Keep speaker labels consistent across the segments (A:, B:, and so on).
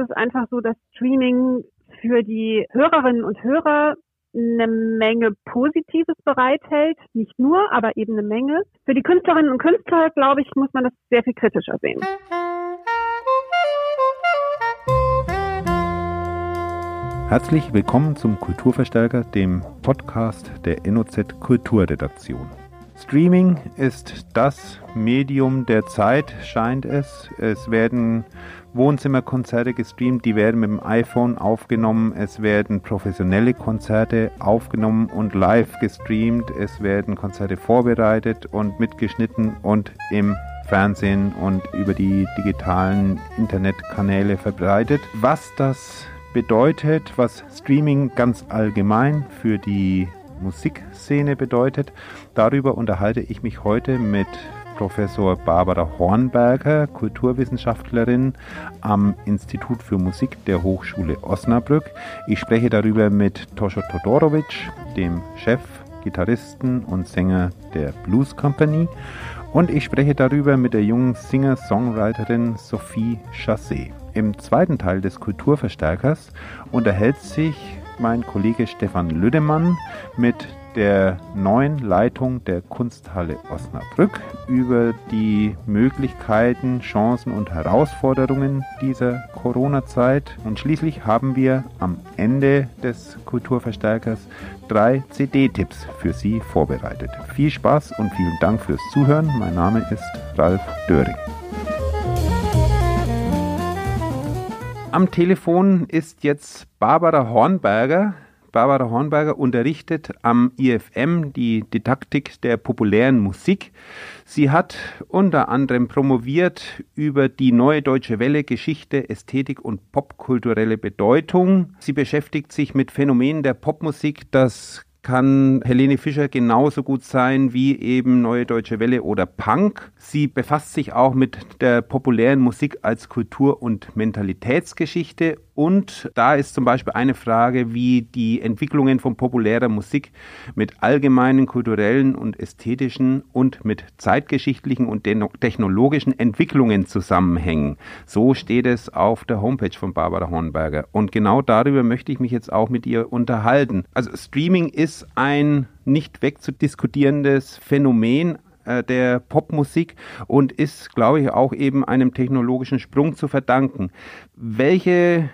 A: es einfach so, dass Streaming für die Hörerinnen und Hörer eine Menge Positives bereithält, nicht nur, aber eben eine Menge. Für die Künstlerinnen und Künstler, glaube ich, muss man das sehr viel kritischer sehen.
B: Herzlich willkommen zum Kulturverstärker, dem Podcast der NOZ Kulturredaktion. Streaming ist das Medium der Zeit, scheint es. Es werden Wohnzimmerkonzerte gestreamt, die werden mit dem iPhone aufgenommen, es werden professionelle Konzerte aufgenommen und live gestreamt, es werden Konzerte vorbereitet und mitgeschnitten und im Fernsehen und über die digitalen Internetkanäle verbreitet. Was das bedeutet, was Streaming ganz allgemein für die Musikszene bedeutet, darüber unterhalte ich mich heute mit Professor Barbara Hornberger, Kulturwissenschaftlerin am Institut für Musik der Hochschule Osnabrück. Ich spreche darüber mit Toscho Todorovic, dem Chef, Gitarristen und Sänger der Blues Company. Und ich spreche darüber mit der jungen Singer-Songwriterin Sophie Chassé. Im zweiten Teil des Kulturverstärkers unterhält sich mein Kollege Stefan Lüdemann mit der neuen Leitung der Kunsthalle Osnabrück über die Möglichkeiten, Chancen und Herausforderungen dieser Corona-Zeit. Und schließlich haben wir am Ende des Kulturverstärkers drei CD-Tipps für Sie vorbereitet. Viel Spaß und vielen Dank fürs Zuhören. Mein Name ist Ralf Döring. Am Telefon ist jetzt Barbara Hornberger. Barbara Hornberger unterrichtet am IFM die Didaktik der populären Musik. Sie hat unter anderem promoviert über die neue deutsche Welle Geschichte, Ästhetik und popkulturelle Bedeutung. Sie beschäftigt sich mit Phänomenen der Popmusik, das kann Helene Fischer genauso gut sein wie eben Neue Deutsche Welle oder Punk. Sie befasst sich auch mit der populären Musik als Kultur- und Mentalitätsgeschichte und da ist zum Beispiel eine Frage, wie die Entwicklungen von populärer Musik mit allgemeinen kulturellen und ästhetischen und mit zeitgeschichtlichen und technologischen Entwicklungen zusammenhängen. So steht es auf der Homepage von Barbara Hornberger. Und genau darüber möchte ich mich jetzt auch mit ihr unterhalten. Also Streaming ist ein nicht wegzudiskutierendes Phänomen, äh, der Popmusik und ist, glaube ich, auch eben einem technologischen Sprung zu verdanken. Welche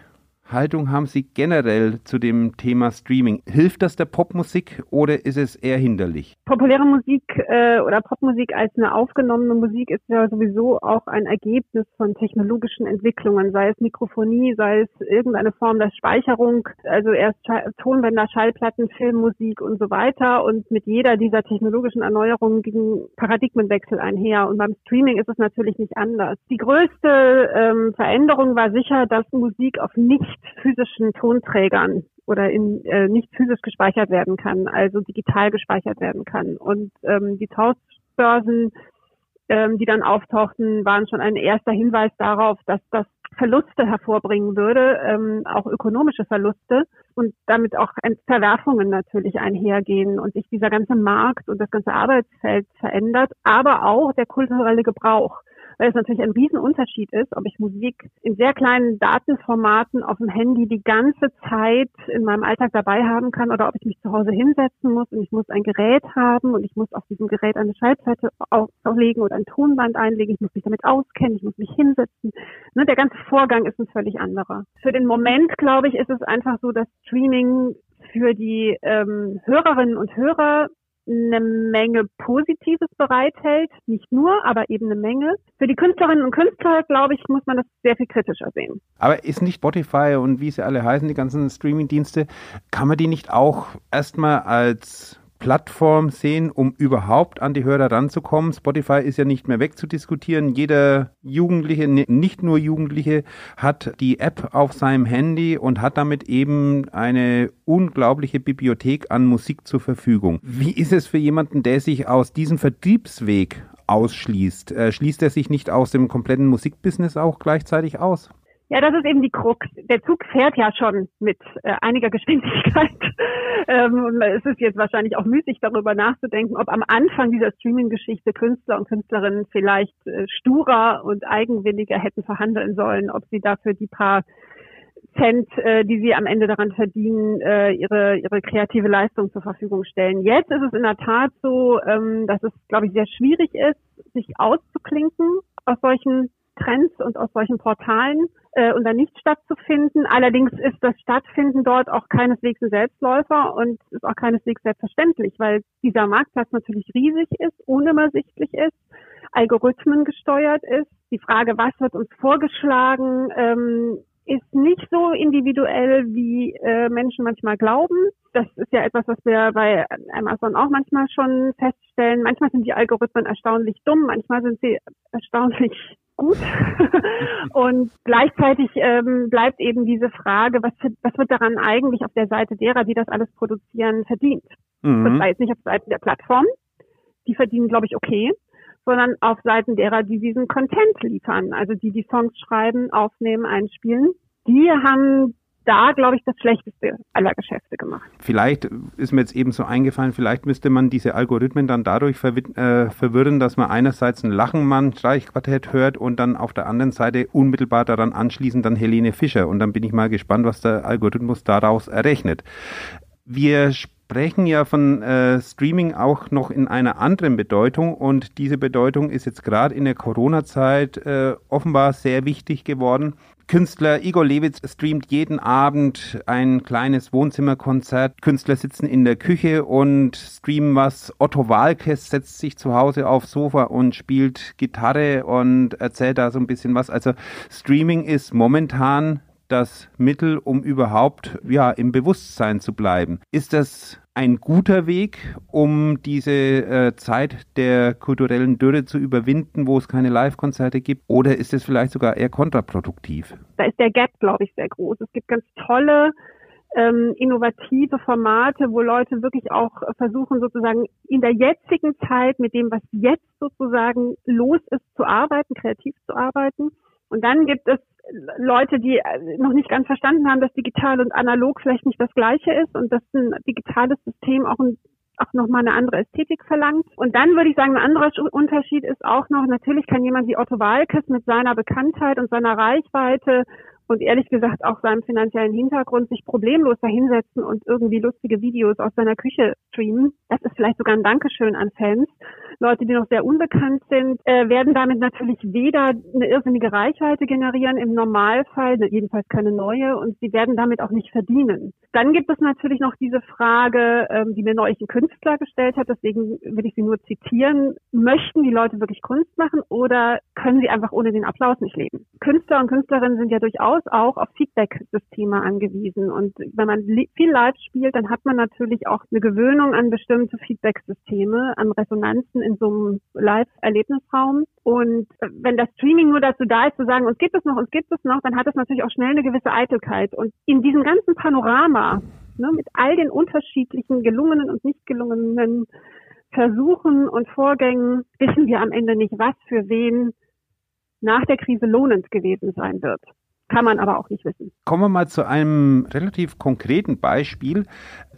B: Haltung haben Sie generell zu dem Thema Streaming? Hilft das der Popmusik oder ist es eher hinderlich?
A: Populäre Musik äh, oder Popmusik als eine aufgenommene Musik ist ja sowieso auch ein Ergebnis von technologischen Entwicklungen, sei es Mikrofonie, sei es irgendeine Form der Speicherung, also erst Tonbänder, Schallplatten, Filmmusik und so weiter. Und mit jeder dieser technologischen Erneuerungen ging Paradigmenwechsel einher. Und beim Streaming ist es natürlich nicht anders. Die größte ähm, Veränderung war sicher, dass Musik auf nicht physischen Tonträgern oder in äh, nicht physisch gespeichert werden kann, also digital gespeichert werden kann. Und ähm, die Tauschbörsen, ähm, die dann auftauchten, waren schon ein erster Hinweis darauf, dass das Verluste hervorbringen würde, ähm, auch ökonomische Verluste und damit auch Verwerfungen natürlich einhergehen und sich dieser ganze Markt und das ganze Arbeitsfeld verändert, aber auch der kulturelle Gebrauch weil es natürlich ein Riesenunterschied ist, ob ich Musik in sehr kleinen Datenformaten auf dem Handy die ganze Zeit in meinem Alltag dabei haben kann oder ob ich mich zu Hause hinsetzen muss und ich muss ein Gerät haben und ich muss auf diesem Gerät eine Schallplatte auflegen oder ein Tonband einlegen, ich muss mich damit auskennen, ich muss mich hinsetzen. Ne, der ganze Vorgang ist ein völlig anderer. Für den Moment, glaube ich, ist es einfach so, dass Streaming für die ähm, Hörerinnen und Hörer eine Menge Positives bereithält, nicht nur, aber eben eine Menge. Für die Künstlerinnen und Künstler, glaube ich, muss man das sehr viel kritischer sehen.
B: Aber ist nicht Spotify und wie sie alle heißen, die ganzen Streaming-Dienste, kann man die nicht auch erstmal als Plattform sehen, um überhaupt an die Hörer ranzukommen. Spotify ist ja nicht mehr wegzudiskutieren. Jeder Jugendliche, nicht nur Jugendliche, hat die App auf seinem Handy und hat damit eben eine unglaubliche Bibliothek an Musik zur Verfügung. Wie ist es für jemanden, der sich aus diesem Vertriebsweg ausschließt? Äh, schließt er sich nicht aus dem kompletten Musikbusiness auch gleichzeitig aus?
A: Ja, das ist eben die Krux. Der Zug fährt ja schon mit äh, einiger Geschwindigkeit. ähm, es ist jetzt wahrscheinlich auch müßig, darüber nachzudenken, ob am Anfang dieser Streaming-Geschichte Künstler und Künstlerinnen vielleicht äh, sturer und eigenwilliger hätten verhandeln sollen, ob sie dafür die paar Cent, äh, die sie am Ende daran verdienen, äh, ihre, ihre kreative Leistung zur Verfügung stellen. Jetzt ist es in der Tat so, ähm, dass es, glaube ich, sehr schwierig ist, sich auszuklinken aus solchen Trends und aus solchen Portalen äh, und dann nicht stattzufinden. Allerdings ist das Stattfinden dort auch keineswegs ein Selbstläufer und ist auch keineswegs selbstverständlich, weil dieser Marktplatz natürlich riesig ist, unübersichtlich ist, Algorithmen gesteuert ist. Die Frage, was wird uns vorgeschlagen, ähm, ist nicht so individuell, wie äh, Menschen manchmal glauben. Das ist ja etwas, was wir bei Amazon auch manchmal schon feststellen. Manchmal sind die Algorithmen erstaunlich dumm, manchmal sind sie erstaunlich gut. und gleichzeitig ähm, bleibt eben diese Frage, was, was wird daran eigentlich auf der Seite derer, die das alles produzieren, verdient? Mhm. Das heißt nicht auf Seiten der Plattform. Die verdienen, glaube ich, okay sondern auf Seiten derer, die diesen Content liefern, also die die Songs schreiben, aufnehmen, einspielen. Die haben da, glaube ich, das schlechteste aller Geschäfte gemacht.
B: Vielleicht ist mir jetzt eben so eingefallen, vielleicht müsste man diese Algorithmen dann dadurch äh, verwirren, dass man einerseits ein Lachenmann-Streichquartett hört und dann auf der anderen Seite unmittelbar daran anschließend dann Helene Fischer. Und dann bin ich mal gespannt, was der Algorithmus daraus errechnet. Wir sprechen ja von äh, Streaming auch noch in einer anderen Bedeutung und diese Bedeutung ist jetzt gerade in der Corona-Zeit äh, offenbar sehr wichtig geworden. Künstler Igor Lewitz streamt jeden Abend ein kleines Wohnzimmerkonzert. Künstler sitzen in der Küche und streamen was. Otto Walkes setzt sich zu Hause aufs Sofa und spielt Gitarre und erzählt da so ein bisschen was. Also Streaming ist momentan das Mittel, um überhaupt ja im Bewusstsein zu bleiben. Ist das ein guter Weg, um diese äh, Zeit der kulturellen Dürre zu überwinden, wo es keine Live-Konzerte gibt? Oder ist es vielleicht sogar eher kontraproduktiv?
A: Da ist der Gap, glaube ich, sehr groß. Es gibt ganz tolle ähm, innovative Formate, wo Leute wirklich auch versuchen, sozusagen in der jetzigen Zeit mit dem, was jetzt sozusagen los ist, zu arbeiten, kreativ zu arbeiten. Und dann gibt es Leute, die äh, noch nicht ganz verstanden haben, dass digital und analog vielleicht nicht das gleiche ist und dass ein digitales System auch ein auch nochmal eine andere Ästhetik verlangt. Und dann würde ich sagen, ein anderer Unterschied ist auch noch, natürlich kann jemand wie Otto Walkes mit seiner Bekanntheit und seiner Reichweite und ehrlich gesagt auch seinem finanziellen Hintergrund sich problemlos dahinsetzen und irgendwie lustige Videos aus seiner Küche streamen. Das ist vielleicht sogar ein Dankeschön an Fans. Leute, die noch sehr unbekannt sind, äh, werden damit natürlich weder eine irrsinnige Reichweite generieren im Normalfall, jedenfalls keine neue, und sie werden damit auch nicht verdienen. Dann gibt es natürlich noch diese Frage, ähm, die mir neulich ein Künstler gestellt hat, deswegen will ich sie nur zitieren. Möchten die Leute wirklich Kunst machen oder können sie einfach ohne den Applaus nicht leben? Künstler und Künstlerinnen sind ja durchaus auch auf Feedback-Systeme angewiesen. Und wenn man viel live spielt, dann hat man natürlich auch eine Gewöhnung an bestimmte Feedback-Systeme, an Resonanzen in so einem Live-Erlebnisraum. Und wenn das Streaming nur dazu da ist, zu sagen, uns gibt es noch, uns gibt es noch, dann hat es natürlich auch schnell eine gewisse Eitelkeit. Und in diesem ganzen Panorama, ne, mit all den unterschiedlichen gelungenen und nicht gelungenen Versuchen und Vorgängen, wissen wir am Ende nicht, was für wen nach der Krise lohnend gewesen sein wird. Kann man aber auch nicht wissen.
B: Kommen wir mal zu einem relativ konkreten Beispiel.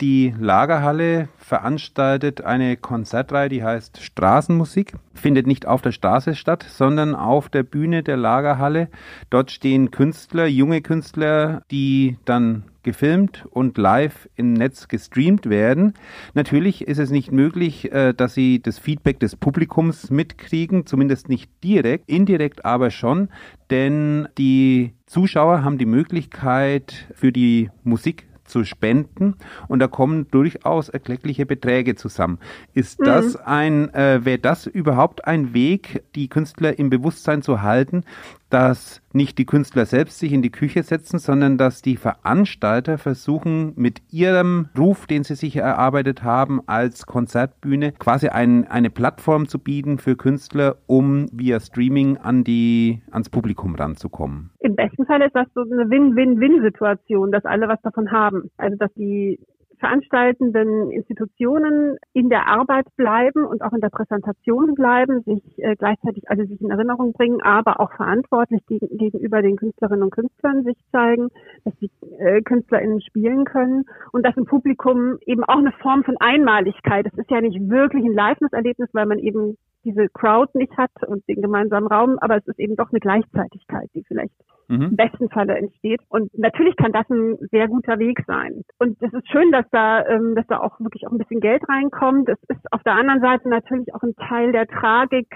B: Die Lagerhalle veranstaltet eine Konzertreihe, die heißt Straßenmusik. Findet nicht auf der Straße statt, sondern auf der Bühne der Lagerhalle. Dort stehen Künstler, junge Künstler, die dann gefilmt und live im Netz gestreamt werden. Natürlich ist es nicht möglich, äh, dass Sie das Feedback des Publikums mitkriegen, zumindest nicht direkt, indirekt aber schon, denn die Zuschauer haben die Möglichkeit für die Musik zu spenden und da kommen durchaus erkleckliche Beträge zusammen. Ist mhm. das ein, äh, wäre das überhaupt ein Weg, die Künstler im Bewusstsein zu halten, dass nicht die Künstler selbst sich in die Küche setzen, sondern dass die Veranstalter versuchen, mit ihrem Ruf, den sie sich erarbeitet haben, als Konzertbühne quasi ein, eine Plattform zu bieten für Künstler, um via Streaming an die, ans Publikum ranzukommen.
A: Im besten Fall ist das so eine Win-Win-Win-Situation, dass alle was davon haben. Also dass die veranstaltenden Institutionen in der Arbeit bleiben und auch in der Präsentation bleiben, sich äh, gleichzeitig also sich in Erinnerung bringen, aber auch verantwortlich gegen, gegenüber den Künstlerinnen und Künstlern sich zeigen, dass die äh, KünstlerInnen spielen können und dass im Publikum eben auch eine Form von Einmaligkeit, es ist ja nicht wirklich ein Live-Erlebnis, weil man eben diese Crowd nicht hat und den gemeinsamen Raum, aber es ist eben doch eine Gleichzeitigkeit, die vielleicht mhm. im besten Falle entsteht. Und natürlich kann das ein sehr guter Weg sein. Und es ist schön, dass da, ähm, dass da auch wirklich auch ein bisschen Geld reinkommt. Es ist auf der anderen Seite natürlich auch ein Teil der Tragik,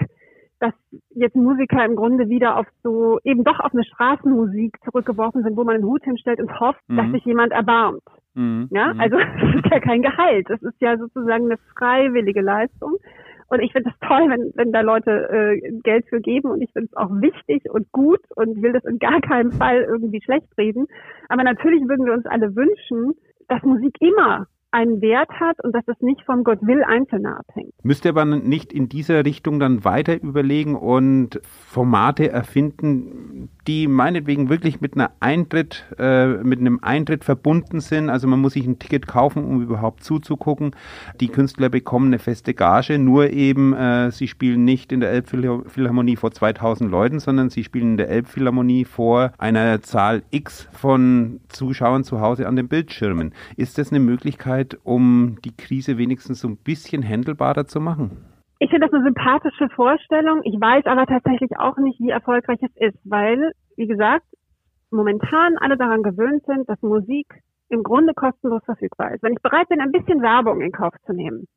A: dass jetzt Musiker im Grunde wieder auf so, eben doch auf eine Straßenmusik zurückgeworfen sind, wo man einen Hut hinstellt und hofft, mhm. dass sich jemand erbarmt. Mhm. Ja, mhm. also es ist ja kein Gehalt. Es ist ja sozusagen eine freiwillige Leistung. Und ich finde es toll, wenn, wenn da Leute äh, Geld für geben und ich finde es auch wichtig und gut und will das in gar keinem Fall irgendwie schlecht reden. Aber natürlich würden wir uns alle wünschen, dass Musik immer einen Wert hat und dass es nicht vom Gottwill Einzelner abhängt.
B: Müsste aber nicht in dieser Richtung dann weiter überlegen und Formate erfinden, die meinetwegen wirklich mit einer Eintritt, äh, mit einem Eintritt verbunden sind. Also man muss sich ein Ticket kaufen, um überhaupt zuzugucken. Die Künstler bekommen eine feste Gage, nur eben, äh, sie spielen nicht in der Elbphilharmonie vor 2000 Leuten, sondern sie spielen in der Elbphilharmonie vor einer Zahl X von Zuschauern zu Hause an den Bildschirmen. Ist das eine Möglichkeit, Möglichkeit, um die Krise wenigstens so ein bisschen handelbarer zu machen?
A: Ich finde das eine sympathische Vorstellung. Ich weiß aber tatsächlich auch nicht, wie erfolgreich es ist, weil, wie gesagt, momentan alle daran gewöhnt sind, dass Musik im Grunde kostenlos verfügbar ist. Wenn ich bereit bin, ein bisschen Werbung in Kauf zu nehmen,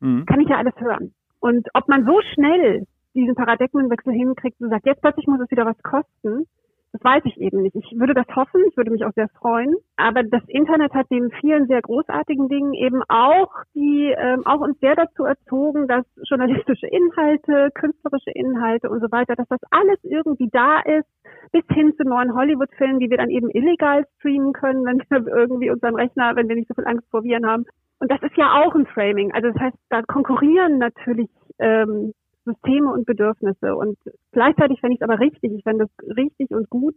A: mhm. kann ich ja alles hören. Und ob man so schnell diesen Paradigmenwechsel hinkriegt und sagt, jetzt plötzlich muss es wieder was kosten, das weiß ich eben nicht. Ich würde das hoffen, ich würde mich auch sehr freuen. Aber das Internet hat neben vielen sehr großartigen Dingen eben auch die, ähm, auch uns sehr dazu erzogen, dass journalistische Inhalte, künstlerische Inhalte und so weiter, dass das alles irgendwie da ist, bis hin zu neuen Hollywood-Filmen, die wir dann eben illegal streamen können, wenn wir irgendwie unseren Rechner, wenn wir nicht so viel Angst vor Viren haben. Und das ist ja auch ein Framing. Also das heißt, da konkurrieren natürlich ähm, Systeme und Bedürfnisse. Und gleichzeitig fände ich es aber richtig, ich fände es richtig und gut,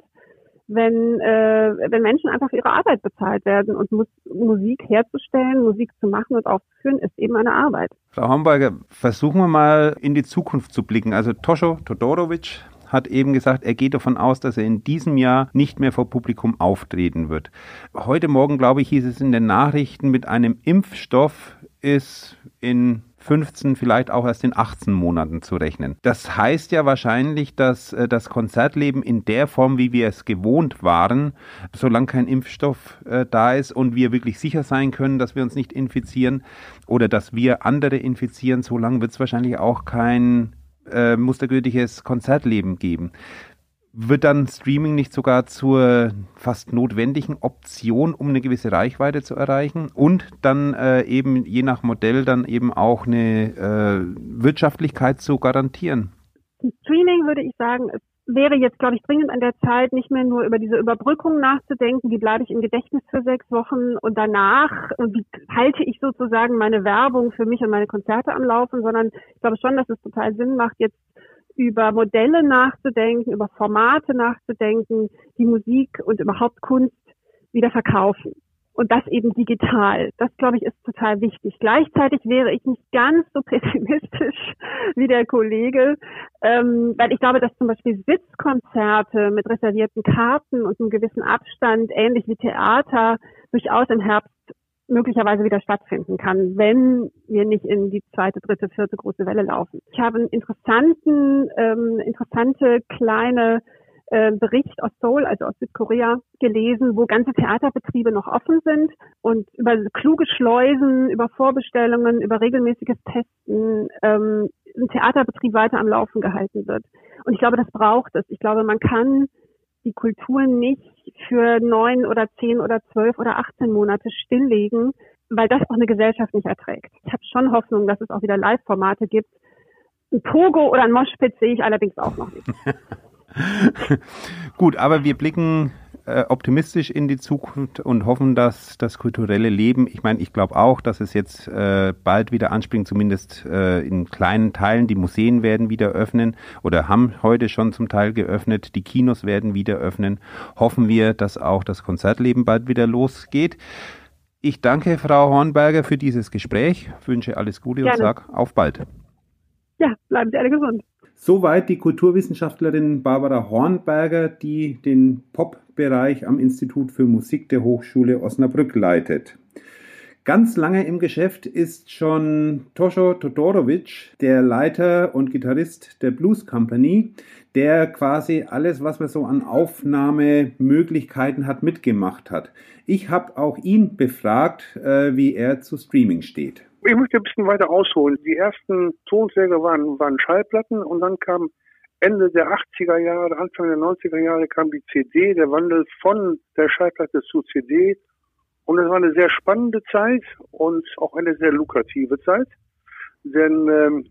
A: wenn, äh, wenn Menschen einfach für ihre Arbeit bezahlt werden und Mus Musik herzustellen, Musik zu machen und aufzuführen, ist eben eine Arbeit.
B: Frau Homberger, versuchen wir mal in die Zukunft zu blicken. Also Toscho Todorovic hat eben gesagt, er geht davon aus, dass er in diesem Jahr nicht mehr vor Publikum auftreten wird. Heute Morgen, glaube ich, hieß es in den Nachrichten, mit einem Impfstoff ist in 15, vielleicht auch erst in 18 Monaten zu rechnen. Das heißt ja wahrscheinlich, dass äh, das Konzertleben in der Form, wie wir es gewohnt waren, solange kein Impfstoff äh, da ist und wir wirklich sicher sein können, dass wir uns nicht infizieren oder dass wir andere infizieren, solange wird es wahrscheinlich auch kein äh, mustergültiges Konzertleben geben. Wird dann Streaming nicht sogar zur fast notwendigen Option, um eine gewisse Reichweite zu erreichen? Und dann äh, eben je nach Modell dann eben auch eine äh, Wirtschaftlichkeit zu garantieren?
A: Streaming würde ich sagen, es wäre jetzt, glaube ich, dringend an der Zeit, nicht mehr nur über diese Überbrückung nachzudenken, wie bleibe ich im Gedächtnis für sechs Wochen. Und danach, und wie halte ich sozusagen meine Werbung für mich und meine Konzerte am Laufen, sondern ich glaube schon, dass es total Sinn macht, jetzt über Modelle nachzudenken, über Formate nachzudenken, die Musik und überhaupt Kunst wieder verkaufen. Und das eben digital. Das, glaube ich, ist total wichtig. Gleichzeitig wäre ich nicht ganz so pessimistisch wie der Kollege, ähm, weil ich glaube, dass zum Beispiel Sitzkonzerte mit reservierten Karten und einem gewissen Abstand, ähnlich wie Theater, durchaus im Herbst möglicherweise wieder stattfinden kann, wenn wir nicht in die zweite, dritte, vierte große Welle laufen. Ich habe einen interessanten, ähm, interessante kleine äh, Bericht aus Seoul, also aus Südkorea, gelesen, wo ganze Theaterbetriebe noch offen sind und über kluge Schleusen, über Vorbestellungen, über regelmäßiges Testen ähm, ein Theaterbetrieb weiter am Laufen gehalten wird. Und ich glaube, das braucht es. Ich glaube, man kann die Kultur nicht für neun oder zehn oder zwölf oder 18 Monate stilllegen, weil das auch eine Gesellschaft nicht erträgt. Ich habe schon Hoffnung, dass es auch wieder Live-Formate gibt. Ein Pogo oder ein Moshpit sehe ich allerdings auch noch nicht.
B: Gut, aber wir blicken äh, optimistisch in die Zukunft und hoffen, dass das kulturelle Leben, ich meine, ich glaube auch, dass es jetzt äh, bald wieder anspringt, zumindest äh, in kleinen Teilen. Die Museen werden wieder öffnen oder haben heute schon zum Teil geöffnet. Die Kinos werden wieder öffnen. Hoffen wir, dass auch das Konzertleben bald wieder losgeht. Ich danke Frau Hornberger für dieses Gespräch, wünsche alles Gute Gerne. und sage auf bald.
A: Ja, bleiben Sie alle gesund.
B: Soweit die Kulturwissenschaftlerin Barbara Hornberger, die den Pop-Bereich am Institut für Musik der Hochschule Osnabrück leitet. Ganz lange im Geschäft ist schon Tosho Todorovic, der Leiter und Gitarrist der Blues Company, der quasi alles, was man so an Aufnahmemöglichkeiten hat, mitgemacht hat. Ich habe auch ihn befragt, äh, wie er zu Streaming steht.
C: Ich möchte ein bisschen weiter ausholen. Die ersten Tonträger waren, waren Schallplatten und dann kam Ende der 80er Jahre, Anfang der 90er Jahre kam die CD, der Wandel von der Schallplatte zu CD. Und es war eine sehr spannende Zeit und auch eine sehr lukrative Zeit. Denn ähm,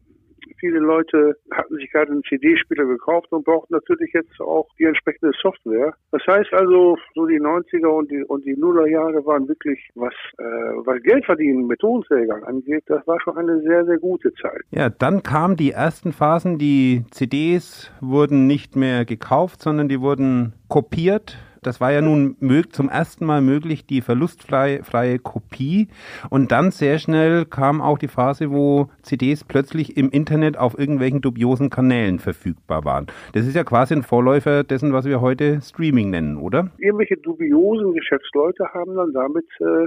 C: viele Leute hatten sich gerade einen CD-Spieler gekauft und brauchten natürlich jetzt auch die entsprechende Software. Das heißt also, so die 90er und die, und die Nuller Jahre waren wirklich, was, äh, was Geld verdienen mit Tonträgern angeht, das war schon eine sehr, sehr gute Zeit.
B: Ja, dann kamen die ersten Phasen, die CDs wurden nicht mehr gekauft, sondern die wurden kopiert das war ja nun zum ersten Mal möglich, die verlustfreie Kopie. Und dann sehr schnell kam auch die Phase, wo CDs plötzlich im Internet auf irgendwelchen dubiosen Kanälen verfügbar waren. Das ist ja quasi ein Vorläufer dessen, was wir heute Streaming nennen, oder?
C: Irgendwelche dubiosen Geschäftsleute haben dann damit äh,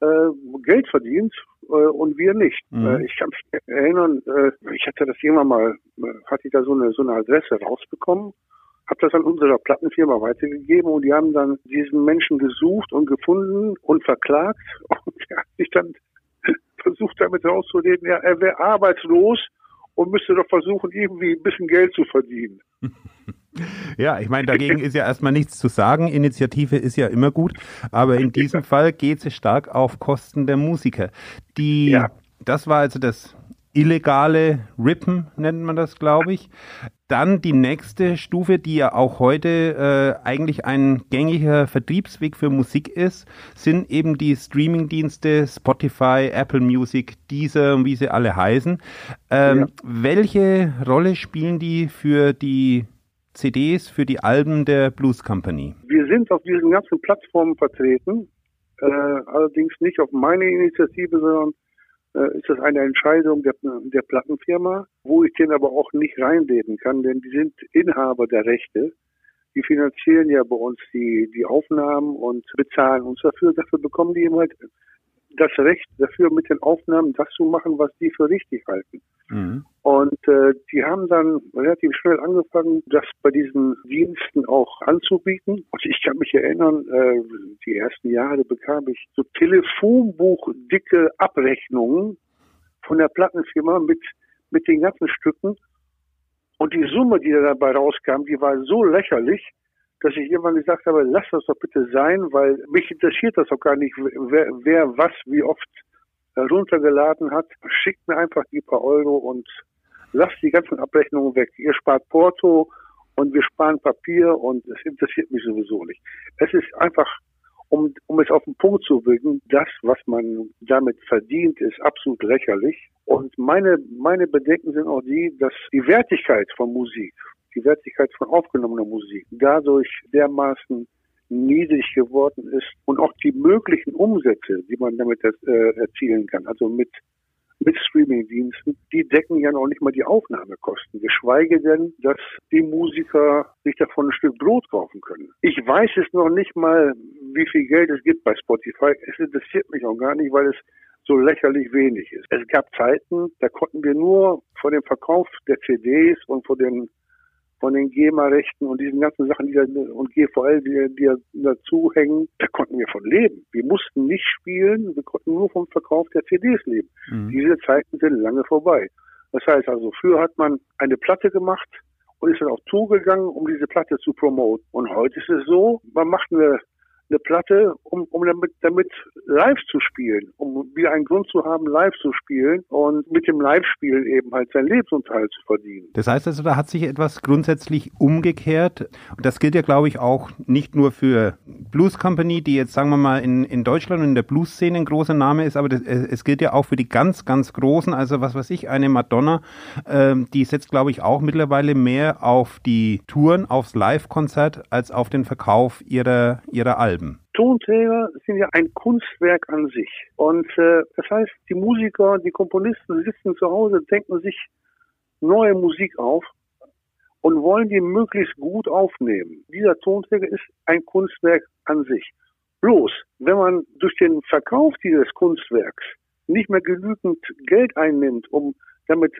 C: äh, Geld verdient äh, und wir nicht. Mhm. Äh, ich kann mich erinnern, ich hatte das irgendwann mal, hatte ich da so eine, so eine Adresse rausbekommen habe das an unserer Plattenfirma weitergegeben und die haben dann diesen Menschen gesucht und gefunden und verklagt und er hat sich dann versucht damit rauszureden, ja, er wäre arbeitslos und müsste doch versuchen, irgendwie ein bisschen Geld zu verdienen.
B: Ja, ich meine, dagegen ist ja erstmal nichts zu sagen. Initiative ist ja immer gut, aber in diesem Fall geht es stark auf Kosten der Musiker. Die, ja. das war also das illegale Rippen, nennt man das, glaube ich. Dann die nächste Stufe, die ja auch heute äh, eigentlich ein gängiger Vertriebsweg für Musik ist, sind eben die Streamingdienste Spotify, Apple Music, Deezer und wie sie alle heißen. Ähm, ja. Welche Rolle spielen die für die CDs, für die Alben der Blues Company?
C: Wir sind auf diesen ganzen Plattformen vertreten, äh, allerdings nicht auf meine Initiative, sondern ist das eine Entscheidung der, der Plattenfirma, wo ich den aber auch nicht reinreden kann, denn die sind Inhaber der Rechte. Die finanzieren ja bei uns die, die Aufnahmen und bezahlen uns dafür. Dafür bekommen die eben halt das Recht dafür, mit den Aufnahmen das zu machen, was die für richtig halten. Mhm. Und äh, die haben dann relativ schnell angefangen, das bei diesen Diensten auch anzubieten. Und ich kann mich erinnern, äh, die ersten Jahre bekam ich so Telefonbuchdicke Abrechnungen von der Plattenfirma mit, mit den ganzen Stücken. Und die Summe, die dabei rauskam, die war so lächerlich, dass ich irgendwann gesagt habe, lass das doch bitte sein, weil mich interessiert das doch gar nicht, wer, wer was wie oft runtergeladen hat. Schickt mir einfach die paar Euro und lasst die ganzen Abrechnungen weg. Ihr spart Porto und wir sparen Papier und es interessiert mich sowieso nicht. Es ist einfach, um, um es auf den Punkt zu bringen, das, was man damit verdient, ist absolut lächerlich. Und meine, meine Bedenken sind auch die, dass die Wertigkeit von Musik, die Wertigkeit von aufgenommener Musik dadurch dermaßen niedrig geworden ist und auch die möglichen Umsätze, die man damit äh, erzielen kann, also mit mit Streamingdiensten, die decken ja noch nicht mal die Aufnahmekosten, geschweige denn, dass die Musiker sich davon ein Stück Brot kaufen können. Ich weiß es noch nicht mal, wie viel Geld es gibt bei Spotify. Es interessiert mich auch gar nicht, weil es so lächerlich wenig ist. Es gab Zeiten, da konnten wir nur vor dem Verkauf der CDs und vor den von den GEMA-Rechten und diesen ganzen Sachen, die da, und GVL, die, die dazu hängen, da konnten wir von leben. Wir mussten nicht spielen, wir konnten nur vom Verkauf der CDs leben. Mhm. Diese Zeiten sind lange vorbei. Das heißt also, früher hat man eine Platte gemacht und ist dann auf Tour gegangen, um diese Platte zu promoten. Und heute ist es so, man macht eine eine Platte, um, um damit, damit live zu spielen, um wieder einen Grund zu haben, live zu spielen und mit dem Live-Spielen eben halt seinen Lebensunterhalt zu verdienen.
B: Das heißt also, da hat sich etwas grundsätzlich umgekehrt. Und das gilt ja, glaube ich, auch nicht nur für Blues Company, die jetzt, sagen wir mal, in, in Deutschland und in der Blues-Szene ein großer Name ist, aber das, es gilt ja auch für die ganz, ganz Großen. Also was weiß ich, eine Madonna, ähm, die setzt, glaube ich, auch mittlerweile mehr auf die Touren, aufs Live-Konzert als auf den Verkauf ihrer, ihrer Alben.
C: Tonträger sind ja ein Kunstwerk an sich. Und äh, das heißt, die Musiker, die Komponisten sitzen zu Hause, denken sich neue Musik auf und wollen die möglichst gut aufnehmen. Dieser Tonträger ist ein Kunstwerk an sich. Bloß, wenn man durch den Verkauf dieses Kunstwerks nicht mehr genügend Geld einnimmt, um damit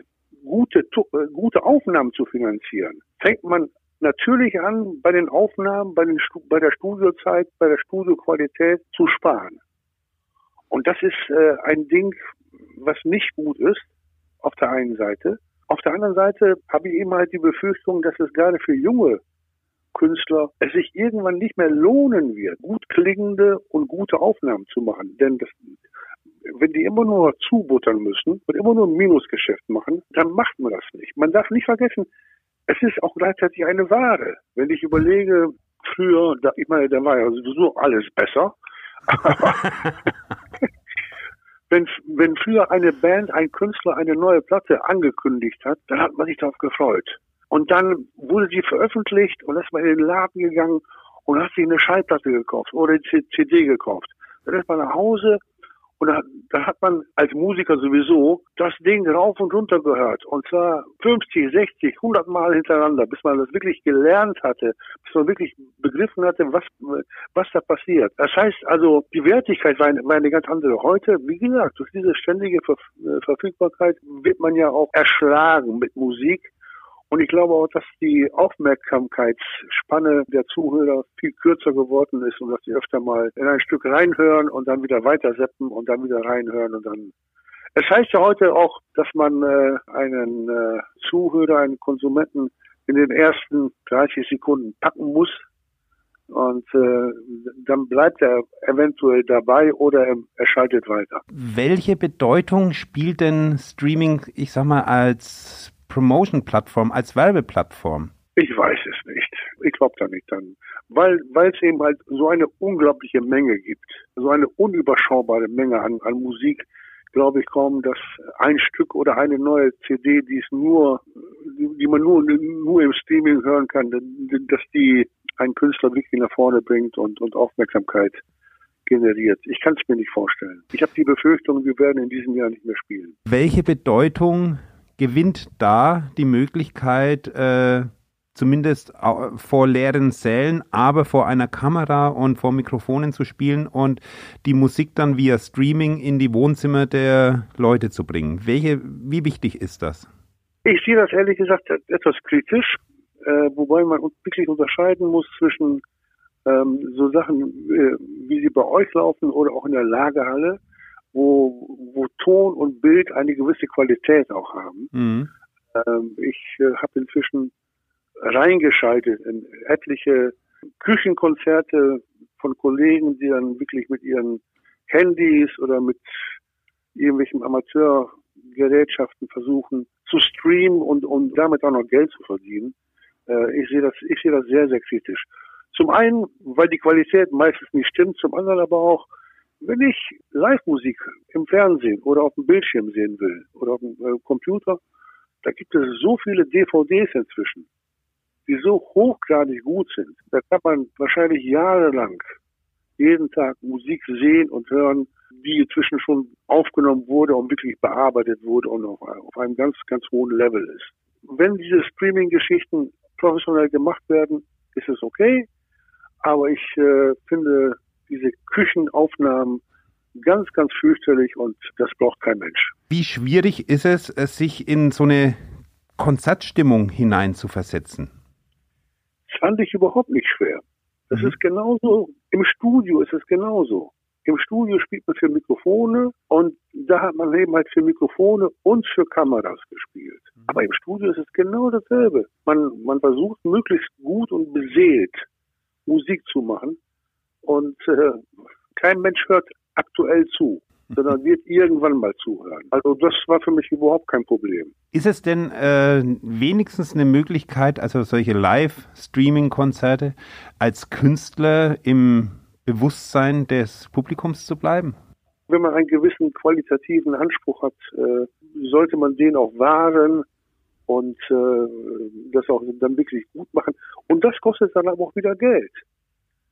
C: gute, äh, gute Aufnahmen zu finanzieren, fängt man natürlich an, bei den Aufnahmen, bei, den, bei der Studiozeit, bei der Studioqualität zu sparen. Und das ist äh, ein Ding, was nicht gut ist, auf der einen Seite. Auf der anderen Seite habe ich eben halt die Befürchtung, dass es gerade für junge Künstler es sich irgendwann nicht mehr lohnen wird, gut klingende und gute Aufnahmen zu machen. Denn das, wenn die immer nur zubuttern müssen und immer nur ein Minusgeschäft machen, dann macht man das nicht. Man darf nicht vergessen, es ist auch gleichzeitig eine Ware. Wenn ich überlege, früher, da, ich meine, da war ja sowieso alles besser. wenn, wenn früher eine Band, ein Künstler eine neue Platte angekündigt hat, dann hat man sich darauf gefreut. Und dann wurde sie veröffentlicht und ist man in den Laden gegangen und hat sich eine Schallplatte gekauft oder eine CD gekauft. Dann ist man nach Hause und da, hat man als Musiker sowieso das Ding rauf und runter gehört. Und zwar 50, 60, 100 Mal hintereinander, bis man das wirklich gelernt hatte, bis man wirklich begriffen hatte, was, was da passiert. Das heißt also, die Wertigkeit war eine, war eine ganz andere. Heute, wie gesagt, durch diese ständige Ver Verfügbarkeit wird man ja auch erschlagen mit Musik. Und ich glaube auch, dass die Aufmerksamkeitsspanne der Zuhörer viel kürzer geworden ist und dass sie öfter mal in ein Stück reinhören und dann wieder weiter seppen und dann wieder reinhören und dann. Es heißt ja heute auch, dass man äh, einen äh, Zuhörer, einen Konsumenten in den ersten 30 Sekunden packen muss. Und äh, dann bleibt er eventuell dabei oder er, schaltet weiter.
B: Welche Bedeutung spielt denn Streaming, ich sag mal, als Promotion-Plattform, als Werbeplattform?
C: Ich weiß es nicht. Ich glaube da nicht dran. Weil, weil es eben halt so eine unglaubliche Menge gibt, so eine unüberschaubare Menge an, an Musik, glaube ich kaum, dass ein Stück oder eine neue CD, die es nur, die, man nur, nur im Streaming hören kann, dass die einen Künstler wirklich nach vorne bringt und, und Aufmerksamkeit generiert. Ich kann es mir nicht vorstellen. Ich habe die Befürchtung, wir werden in diesem Jahr nicht mehr spielen.
B: Welche Bedeutung gewinnt da die Möglichkeit, äh, zumindest vor leeren Sälen, aber vor einer Kamera und vor Mikrofonen zu spielen und die Musik dann via Streaming in die Wohnzimmer der Leute zu bringen. Welche, wie wichtig ist das?
C: Ich sehe das ehrlich gesagt etwas kritisch, äh, wobei man wirklich unterscheiden muss zwischen ähm, so Sachen, äh, wie sie bei euch laufen oder auch in der Lagerhalle wo, wo Ton und Bild eine gewisse Qualität auch haben. Mhm. Ähm, ich äh, habe inzwischen reingeschaltet in etliche Küchenkonzerte von Kollegen, die dann wirklich mit ihren Handys oder mit irgendwelchen Amateurgerätschaften versuchen zu streamen und, und damit auch noch Geld zu verdienen. Äh, ich sehe das, ich sehe das sehr, sehr kritisch. Zum einen, weil die Qualität meistens nicht stimmt, zum anderen aber auch, wenn ich Live-Musik im Fernsehen oder auf dem Bildschirm sehen will oder auf dem äh, Computer, da gibt es so viele DVDs inzwischen, die so hochgradig gut sind. Da kann man wahrscheinlich jahrelang jeden Tag Musik sehen und hören, die inzwischen schon aufgenommen wurde und wirklich bearbeitet wurde und auf, auf einem ganz, ganz hohen Level ist. Wenn diese Streaming-Geschichten professionell gemacht werden, ist es okay. Aber ich äh, finde, diese Küchenaufnahmen ganz, ganz fürchterlich und das braucht kein Mensch.
B: Wie schwierig ist es, sich in so eine Konzertstimmung hineinzuversetzen?
C: Das fand ich überhaupt nicht schwer. Das mhm. ist genauso, im Studio ist es genauso. Im Studio spielt man für Mikrofone und da hat man eben halt für Mikrofone und für Kameras gespielt. Mhm. Aber im Studio ist es genau dasselbe. Man, man versucht möglichst gut und beseelt Musik zu machen und äh, kein Mensch hört aktuell zu, sondern wird irgendwann mal zuhören. Also das war für mich überhaupt kein Problem.
B: Ist es denn äh, wenigstens eine Möglichkeit, also solche Live-Streaming-Konzerte als Künstler im Bewusstsein des Publikums zu bleiben?
C: Wenn man einen gewissen qualitativen Anspruch hat, äh, sollte man den auch wahren und äh, das auch dann wirklich gut machen. Und das kostet dann aber auch wieder Geld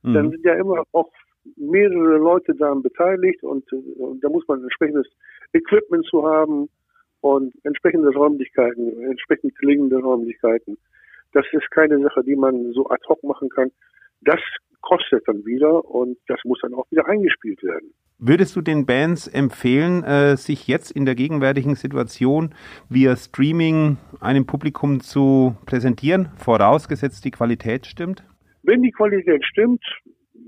C: mhm. dann sind ja immer auch mehrere Leute daran beteiligt und, und da muss man entsprechendes Equipment zu haben und entsprechende Räumlichkeiten, entsprechend klingende Räumlichkeiten. Das ist keine Sache, die man so ad hoc machen kann. Das kostet dann wieder und das muss dann auch wieder eingespielt werden.
B: Würdest du den Bands empfehlen, äh, sich jetzt in der gegenwärtigen Situation via Streaming einem Publikum zu präsentieren, vorausgesetzt die Qualität stimmt?
C: Wenn die Qualität stimmt,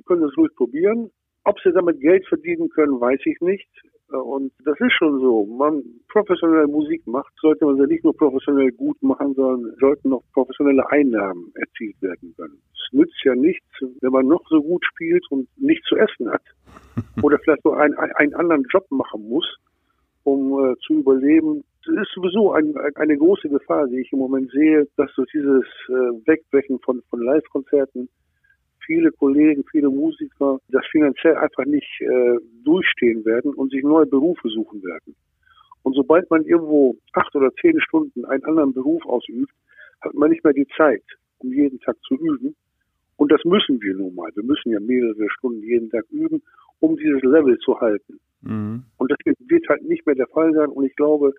C: können sie es ruhig probieren. Ob sie damit Geld verdienen können, weiß ich nicht. Und das ist schon so. Man professionelle Musik macht, sollte man sie nicht nur professionell gut machen, sondern sollten noch professionelle Einnahmen erzielt werden können. Es nützt ja nichts, wenn man noch so gut spielt und nichts zu essen hat. Oder vielleicht so einen, einen anderen Job machen muss, um äh, zu überleben. Ist sowieso ein, eine große Gefahr, die ich im Moment sehe, dass durch dieses äh, Wegbrechen von, von Live-Konzerten viele Kollegen, viele Musiker das finanziell einfach nicht äh, durchstehen werden und sich neue Berufe suchen werden. Und sobald man irgendwo acht oder zehn Stunden einen anderen Beruf ausübt, hat man nicht mehr die Zeit, um jeden Tag zu üben. Und das müssen wir nun mal. Wir müssen ja mehrere Stunden jeden Tag üben, um dieses Level zu halten. Mhm. Und das wird halt nicht mehr der Fall sein. Und ich glaube,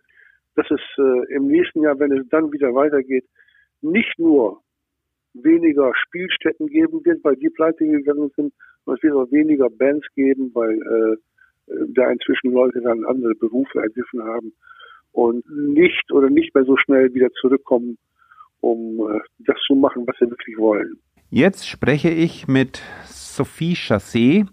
C: dass es äh, im nächsten Jahr, wenn es dann wieder weitergeht, nicht nur weniger Spielstätten geben wird, weil die pleite gegangen sind. Und es wird auch weniger Bands geben, weil äh, da inzwischen Leute dann andere Berufe ergriffen haben und nicht oder nicht mehr so schnell wieder zurückkommen, um äh, das zu machen, was sie wirklich wollen.
B: Jetzt spreche ich mit Sophie Chassé,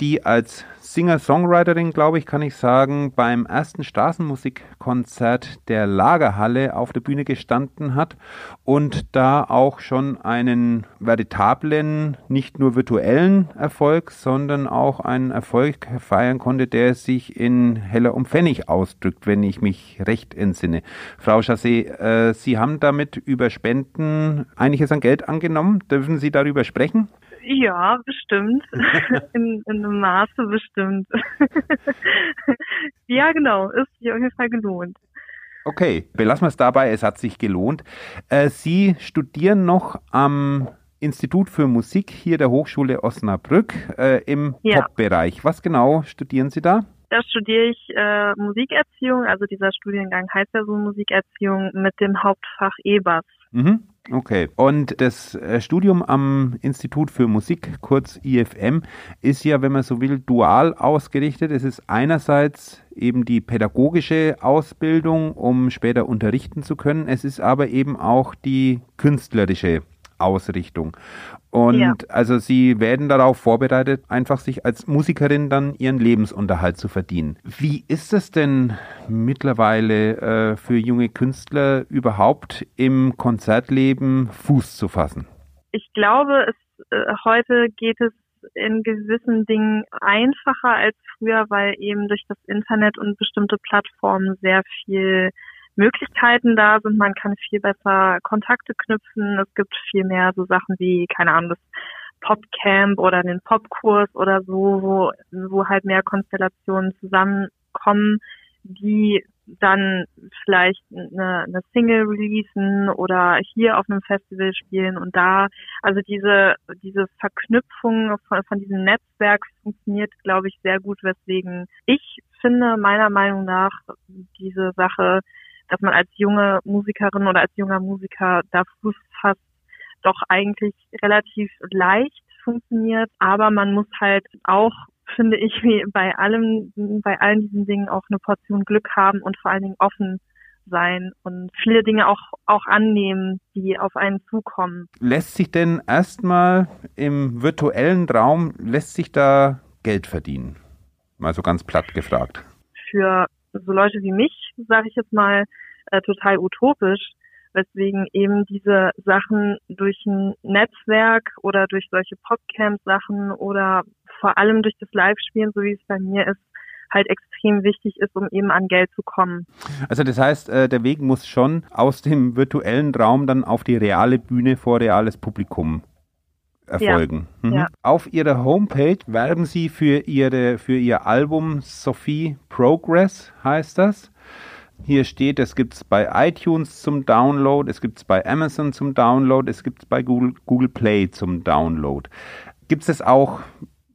B: die als Singer-Songwriterin, glaube ich, kann ich sagen, beim ersten Straßenmusikkonzert der Lagerhalle auf der Bühne gestanden hat und da auch schon einen veritablen, nicht nur virtuellen Erfolg, sondern auch einen Erfolg feiern konnte, der sich in Heller um Pfennig ausdrückt, wenn ich mich recht entsinne. Frau Chassé, äh, Sie haben damit über Spenden einiges an Geld angenommen. Dürfen Sie darüber sprechen?
D: Ja, bestimmt. in, in einem Maße bestimmt. ja, genau. Ist sich auf jeden Fall gelohnt.
B: Okay, belassen wir es dabei. Es hat sich gelohnt. Äh, Sie studieren noch am Institut für Musik hier der Hochschule Osnabrück äh, im ja. Pop-Bereich. Was genau studieren Sie da?
D: Da studiere ich äh, Musikerziehung, also dieser Studiengang heißt ja so Musikerziehung mit dem Hauptfach E-Bass.
B: Mhm. Okay. Und das äh, Studium am Institut für Musik, kurz IFM, ist ja, wenn man so will, dual ausgerichtet. Es ist einerseits eben die pädagogische Ausbildung, um später unterrichten zu können. Es ist aber eben auch die künstlerische Ausrichtung. Und ja. also sie werden darauf vorbereitet, einfach sich als Musikerin dann ihren Lebensunterhalt zu verdienen. Wie ist es denn mittlerweile äh, für junge Künstler überhaupt im Konzertleben Fuß zu fassen?
D: Ich glaube, es, äh, heute geht es in gewissen Dingen einfacher als früher, weil eben durch das Internet und bestimmte Plattformen sehr viel Möglichkeiten da sind. Man kann viel besser Kontakte knüpfen. Es gibt viel mehr so Sachen wie, keine Ahnung, das Popcamp oder den Popkurs oder so, wo, wo halt mehr Konstellationen zusammenkommen, die dann vielleicht eine, eine Single releasen oder hier auf einem Festival spielen und da, also diese, diese Verknüpfung von, von diesem Netzwerk funktioniert, glaube ich, sehr gut, weswegen ich finde, meiner Meinung nach, diese Sache dass man als junge Musikerin oder als junger Musiker da Fuß fasst, doch eigentlich relativ leicht funktioniert. Aber man muss halt auch, finde ich, wie bei allem, bei allen diesen Dingen auch eine Portion Glück haben und vor allen Dingen offen sein und viele Dinge auch, auch annehmen, die auf einen zukommen.
B: Lässt sich denn erstmal im virtuellen Raum, lässt sich da Geld verdienen? Mal so ganz platt gefragt.
D: Für so Leute wie mich, sage ich jetzt mal, äh, total utopisch, weswegen eben diese Sachen durch ein Netzwerk oder durch solche Popcamp-Sachen oder vor allem durch das Live-Spielen, so wie es bei mir ist, halt extrem wichtig ist, um eben an Geld zu kommen.
B: Also das heißt, äh, der Weg muss schon aus dem virtuellen Raum dann auf die reale Bühne vor reales Publikum erfolgen. Ja, mhm. ja. Auf Ihrer Homepage werben Sie für, ihre, für Ihr Album Sophie Progress, heißt das. Hier steht, es gibt es bei iTunes zum Download, es gibt es bei Amazon zum Download, es gibt es bei Google, Google Play zum Download. Gibt es auch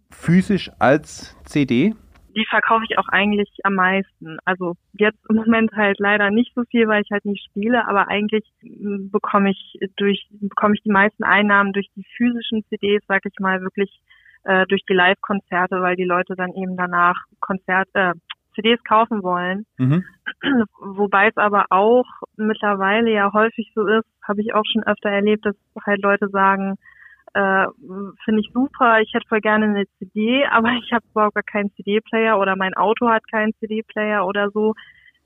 B: physisch als CD?
D: die verkaufe ich auch eigentlich am meisten. Also jetzt im Moment halt leider nicht so viel, weil ich halt nicht spiele, aber eigentlich hm, bekomme ich durch bekomme ich die meisten Einnahmen durch die physischen CDs, sag ich mal, wirklich äh, durch die Live-Konzerte, weil die Leute dann eben danach Konzert, äh, CDs kaufen wollen. Mhm. Wobei es aber auch mittlerweile ja häufig so ist, habe ich auch schon öfter erlebt, dass halt Leute sagen, äh, finde ich super, ich hätte voll gerne eine CD, aber ich habe überhaupt gar keinen CD-Player oder mein Auto hat keinen CD-Player oder so.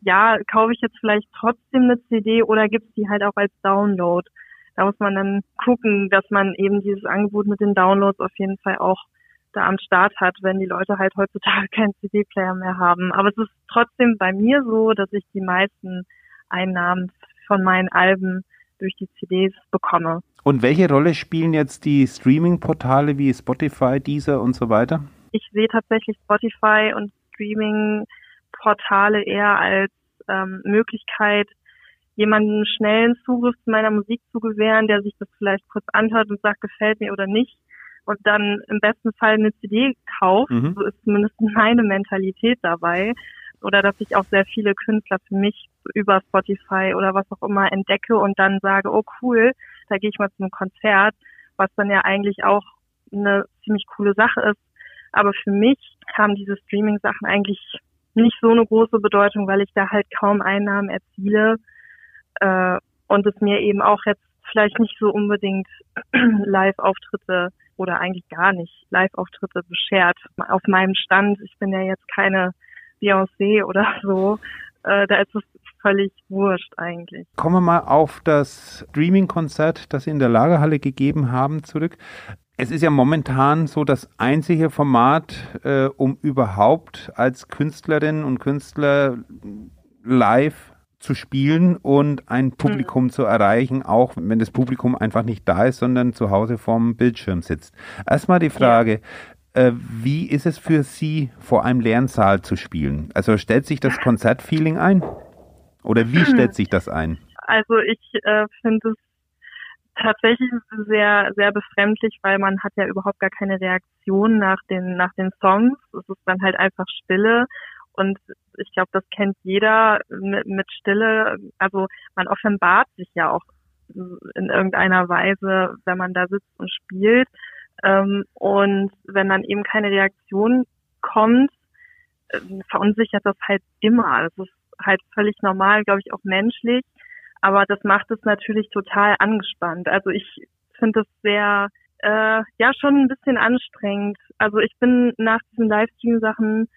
D: Ja, kaufe ich jetzt vielleicht trotzdem eine CD oder gibt es die halt auch als Download? Da muss man dann gucken, dass man eben dieses Angebot mit den Downloads auf jeden Fall auch da am Start hat, wenn die Leute halt heutzutage keinen CD-Player mehr haben. Aber es ist trotzdem bei mir so, dass ich die meisten Einnahmen von meinen Alben durch die CDs bekomme.
B: Und welche Rolle spielen jetzt die Streaming-Portale wie Spotify, Deezer und so weiter?
D: Ich sehe tatsächlich Spotify und Streaming-Portale eher als ähm, Möglichkeit, jemanden schnellen Zugriff zu meiner Musik zu gewähren, der sich das vielleicht kurz anhört und sagt, gefällt mir oder nicht und dann im besten Fall eine CD kauft. Mhm. So ist zumindest meine Mentalität dabei. Oder dass ich auch sehr viele Künstler für mich über Spotify oder was auch immer entdecke und dann sage, oh cool, da gehe ich mal zum Konzert, was dann ja eigentlich auch eine ziemlich coole Sache ist. Aber für mich haben diese Streaming-Sachen eigentlich nicht so eine große Bedeutung, weil ich da halt kaum Einnahmen erziele äh, und es mir eben auch jetzt vielleicht nicht so unbedingt Live-Auftritte oder eigentlich gar nicht Live-Auftritte beschert. Auf meinem Stand, ich bin ja jetzt keine Beyoncé oder so, äh, da ist es völlig wurscht eigentlich.
B: Kommen wir mal auf das Streaming-Konzert, das Sie in der Lagerhalle gegeben haben, zurück. Es ist ja momentan so das einzige Format, äh, um überhaupt als Künstlerinnen und Künstler live zu spielen und ein mhm. Publikum mhm. zu erreichen, auch wenn das Publikum einfach nicht da ist, sondern zu Hause vorm Bildschirm sitzt. Erstmal die Frage, ja. äh, wie ist es für Sie, vor einem leeren Saal zu spielen? Also stellt sich das Konzertfeeling ein? Oder wie stellt sich das ein?
D: Also ich äh, finde es tatsächlich sehr, sehr befremdlich, weil man hat ja überhaupt gar keine Reaktion nach den, nach den Songs. Es ist dann halt einfach Stille. Und ich glaube, das kennt jeder mit, mit Stille. Also man offenbart sich ja auch in irgendeiner Weise, wenn man da sitzt und spielt. Ähm, und wenn dann eben keine Reaktion kommt, äh, verunsichert das halt immer. Das ist halt völlig normal, glaube ich, auch menschlich. Aber das macht es natürlich total angespannt. Also ich finde es sehr, äh, ja, schon ein bisschen anstrengend. Also ich bin nach diesen Livestream-Sachen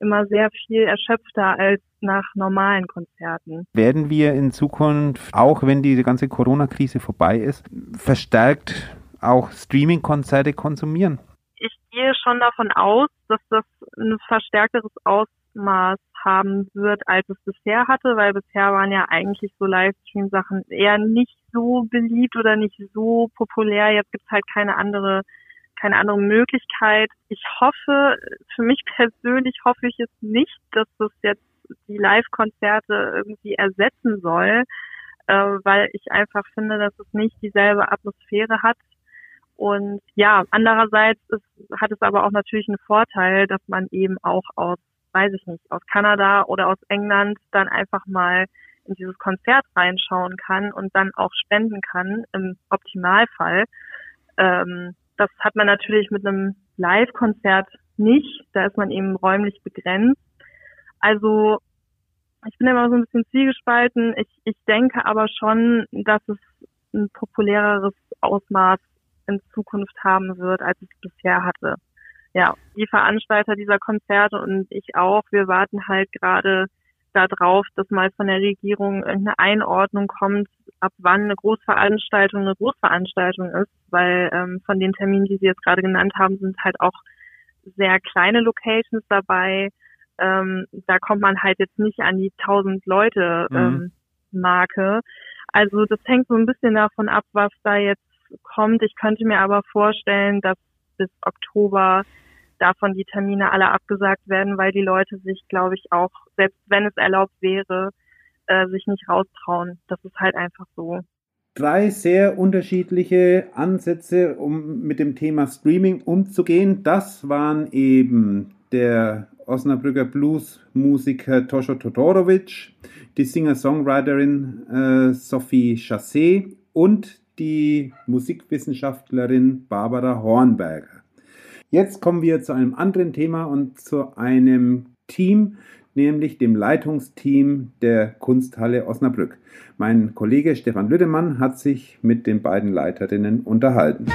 D: immer sehr viel erschöpfter als nach normalen Konzerten.
B: Werden wir in Zukunft, auch wenn diese ganze Corona-Krise vorbei ist, verstärkt auch Streaming-Konzerte konsumieren?
D: Ich gehe schon davon aus, dass das ein verstärkteres Ausmaß haben wird, als es bisher hatte, weil bisher waren ja eigentlich so Livestream-Sachen eher nicht so beliebt oder nicht so populär. Jetzt gibt es halt keine andere keine andere Möglichkeit. Ich hoffe, für mich persönlich hoffe ich es nicht, dass das jetzt die Live-Konzerte irgendwie ersetzen soll, äh, weil ich einfach finde, dass es nicht dieselbe Atmosphäre hat. Und ja, andererseits ist, hat es aber auch natürlich einen Vorteil, dass man eben auch aus, weiß ich nicht, aus Kanada oder aus England dann einfach mal in dieses Konzert reinschauen kann und dann auch spenden kann im Optimalfall. Ähm, das hat man natürlich mit einem Live-Konzert nicht. Da ist man eben räumlich begrenzt. Also ich bin immer so ein bisschen zielgespalten. Ich, ich denke aber schon, dass es ein populäreres Ausmaß in Zukunft haben wird, als es bisher hatte. Ja, die Veranstalter dieser Konzerte und ich auch, wir warten halt gerade darauf, dass mal von der Regierung irgendeine Einordnung kommt, ab wann eine Großveranstaltung eine Großveranstaltung ist, weil ähm, von den Terminen, die Sie jetzt gerade genannt haben, sind halt auch sehr kleine Locations dabei. Ähm, da kommt man halt jetzt nicht an die 1000 Leute mhm. ähm, Marke. Also das hängt so ein bisschen davon ab, was da jetzt kommt. Ich könnte mir aber vorstellen, dass bis Oktober davon die Termine alle abgesagt werden, weil die Leute sich, glaube ich, auch, selbst wenn es erlaubt wäre, äh, sich nicht raustrauen. Das ist halt einfach so.
B: Drei sehr unterschiedliche Ansätze, um mit dem Thema Streaming umzugehen. Das waren eben der Osnabrücker Blues-Musiker Toscho Todorovic, die Singer-Songwriterin äh, Sophie Chassé und die Musikwissenschaftlerin Barbara Hornberger. Jetzt kommen wir zu einem anderen Thema und zu einem Team, nämlich dem Leitungsteam der Kunsthalle Osnabrück. Mein Kollege Stefan Lüdemann hat sich mit den beiden Leiterinnen unterhalten.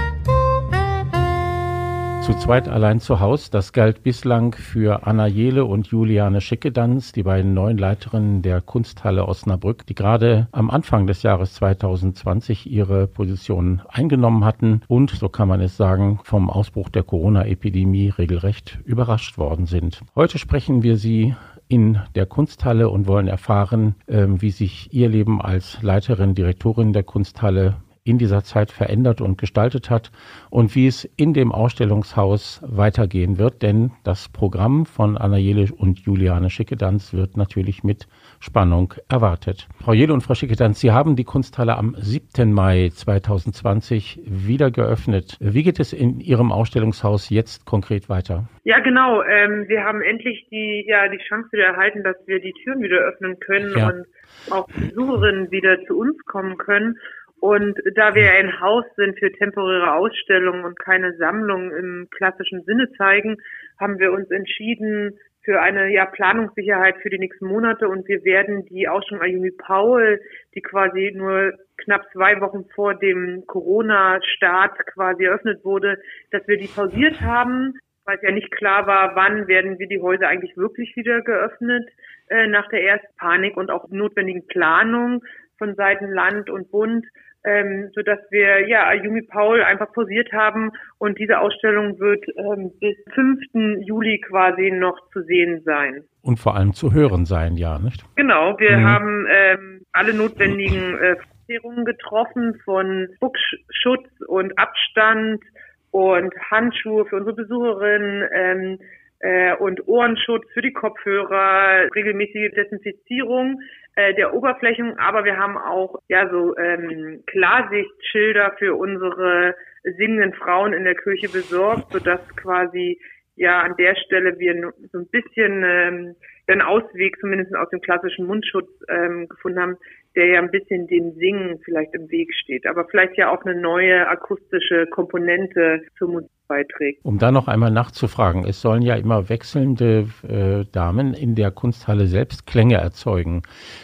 E: Zu zweit allein zu Haus, das galt bislang für Anna Jele und Juliane Schickedanz, die beiden neuen Leiterinnen der Kunsthalle Osnabrück, die gerade am Anfang des Jahres 2020 ihre Position eingenommen hatten und, so kann man es sagen, vom Ausbruch der Corona-Epidemie regelrecht überrascht worden sind. Heute sprechen wir sie in der Kunsthalle und wollen erfahren, ähm, wie sich Ihr Leben als Leiterin, Direktorin der Kunsthalle in dieser Zeit verändert und gestaltet hat und wie es in dem Ausstellungshaus weitergehen wird. Denn das Programm von Anna Jele und Juliane Schickedanz wird natürlich mit Spannung erwartet. Frau Jele und Frau Schickedanz, Sie haben die Kunsthalle am 7. Mai 2020 wieder geöffnet. Wie geht es in Ihrem Ausstellungshaus jetzt konkret weiter?
F: Ja, genau. Ähm, wir haben endlich die, ja, die Chance wieder erhalten, dass wir die Türen wieder öffnen können ja. und auch Besucherinnen wieder zu uns kommen können. Und da wir ein Haus sind für temporäre Ausstellungen und keine Sammlung im klassischen Sinne zeigen, haben wir uns entschieden für eine ja, Planungssicherheit für die nächsten Monate. Und wir werden die Ausstellung Ayumi Paul, die quasi nur knapp zwei Wochen vor dem Corona-Start quasi eröffnet wurde, dass wir die pausiert haben, weil es ja nicht klar war, wann werden wir die Häuser eigentlich wirklich wieder geöffnet äh, nach der ersten Panik und auch notwendigen Planung von Seiten Land und Bund ähm, so dass wir ja Ayumi Paul einfach posiert haben und diese Ausstellung wird ähm, bis 5. Juli quasi noch zu sehen sein.
E: Und vor allem zu hören sein, ja, nicht?
F: Genau, wir mhm. haben ähm, alle notwendigen äh, getroffen von Spuckschutz und Abstand und Handschuhe für unsere Besucherinnen ähm, äh, und Ohrenschutz für die Kopfhörer, regelmäßige Desinfizierung äh, der Oberflächen, aber wir haben auch ja so ähm, Klarsichtschilder für unsere singenden Frauen in der Kirche besorgt, sodass quasi ja an der Stelle wir so ein bisschen ähm, den Ausweg zumindest aus dem klassischen Mundschutz ähm, gefunden haben, der ja ein bisschen dem Singen vielleicht im Weg steht, aber vielleicht ja auch eine neue akustische Komponente zur Musik beiträgt.
E: Um da noch einmal nachzufragen, es sollen ja immer wechselnde äh, Damen in der Kunsthalle selbst Klänge erzeugen.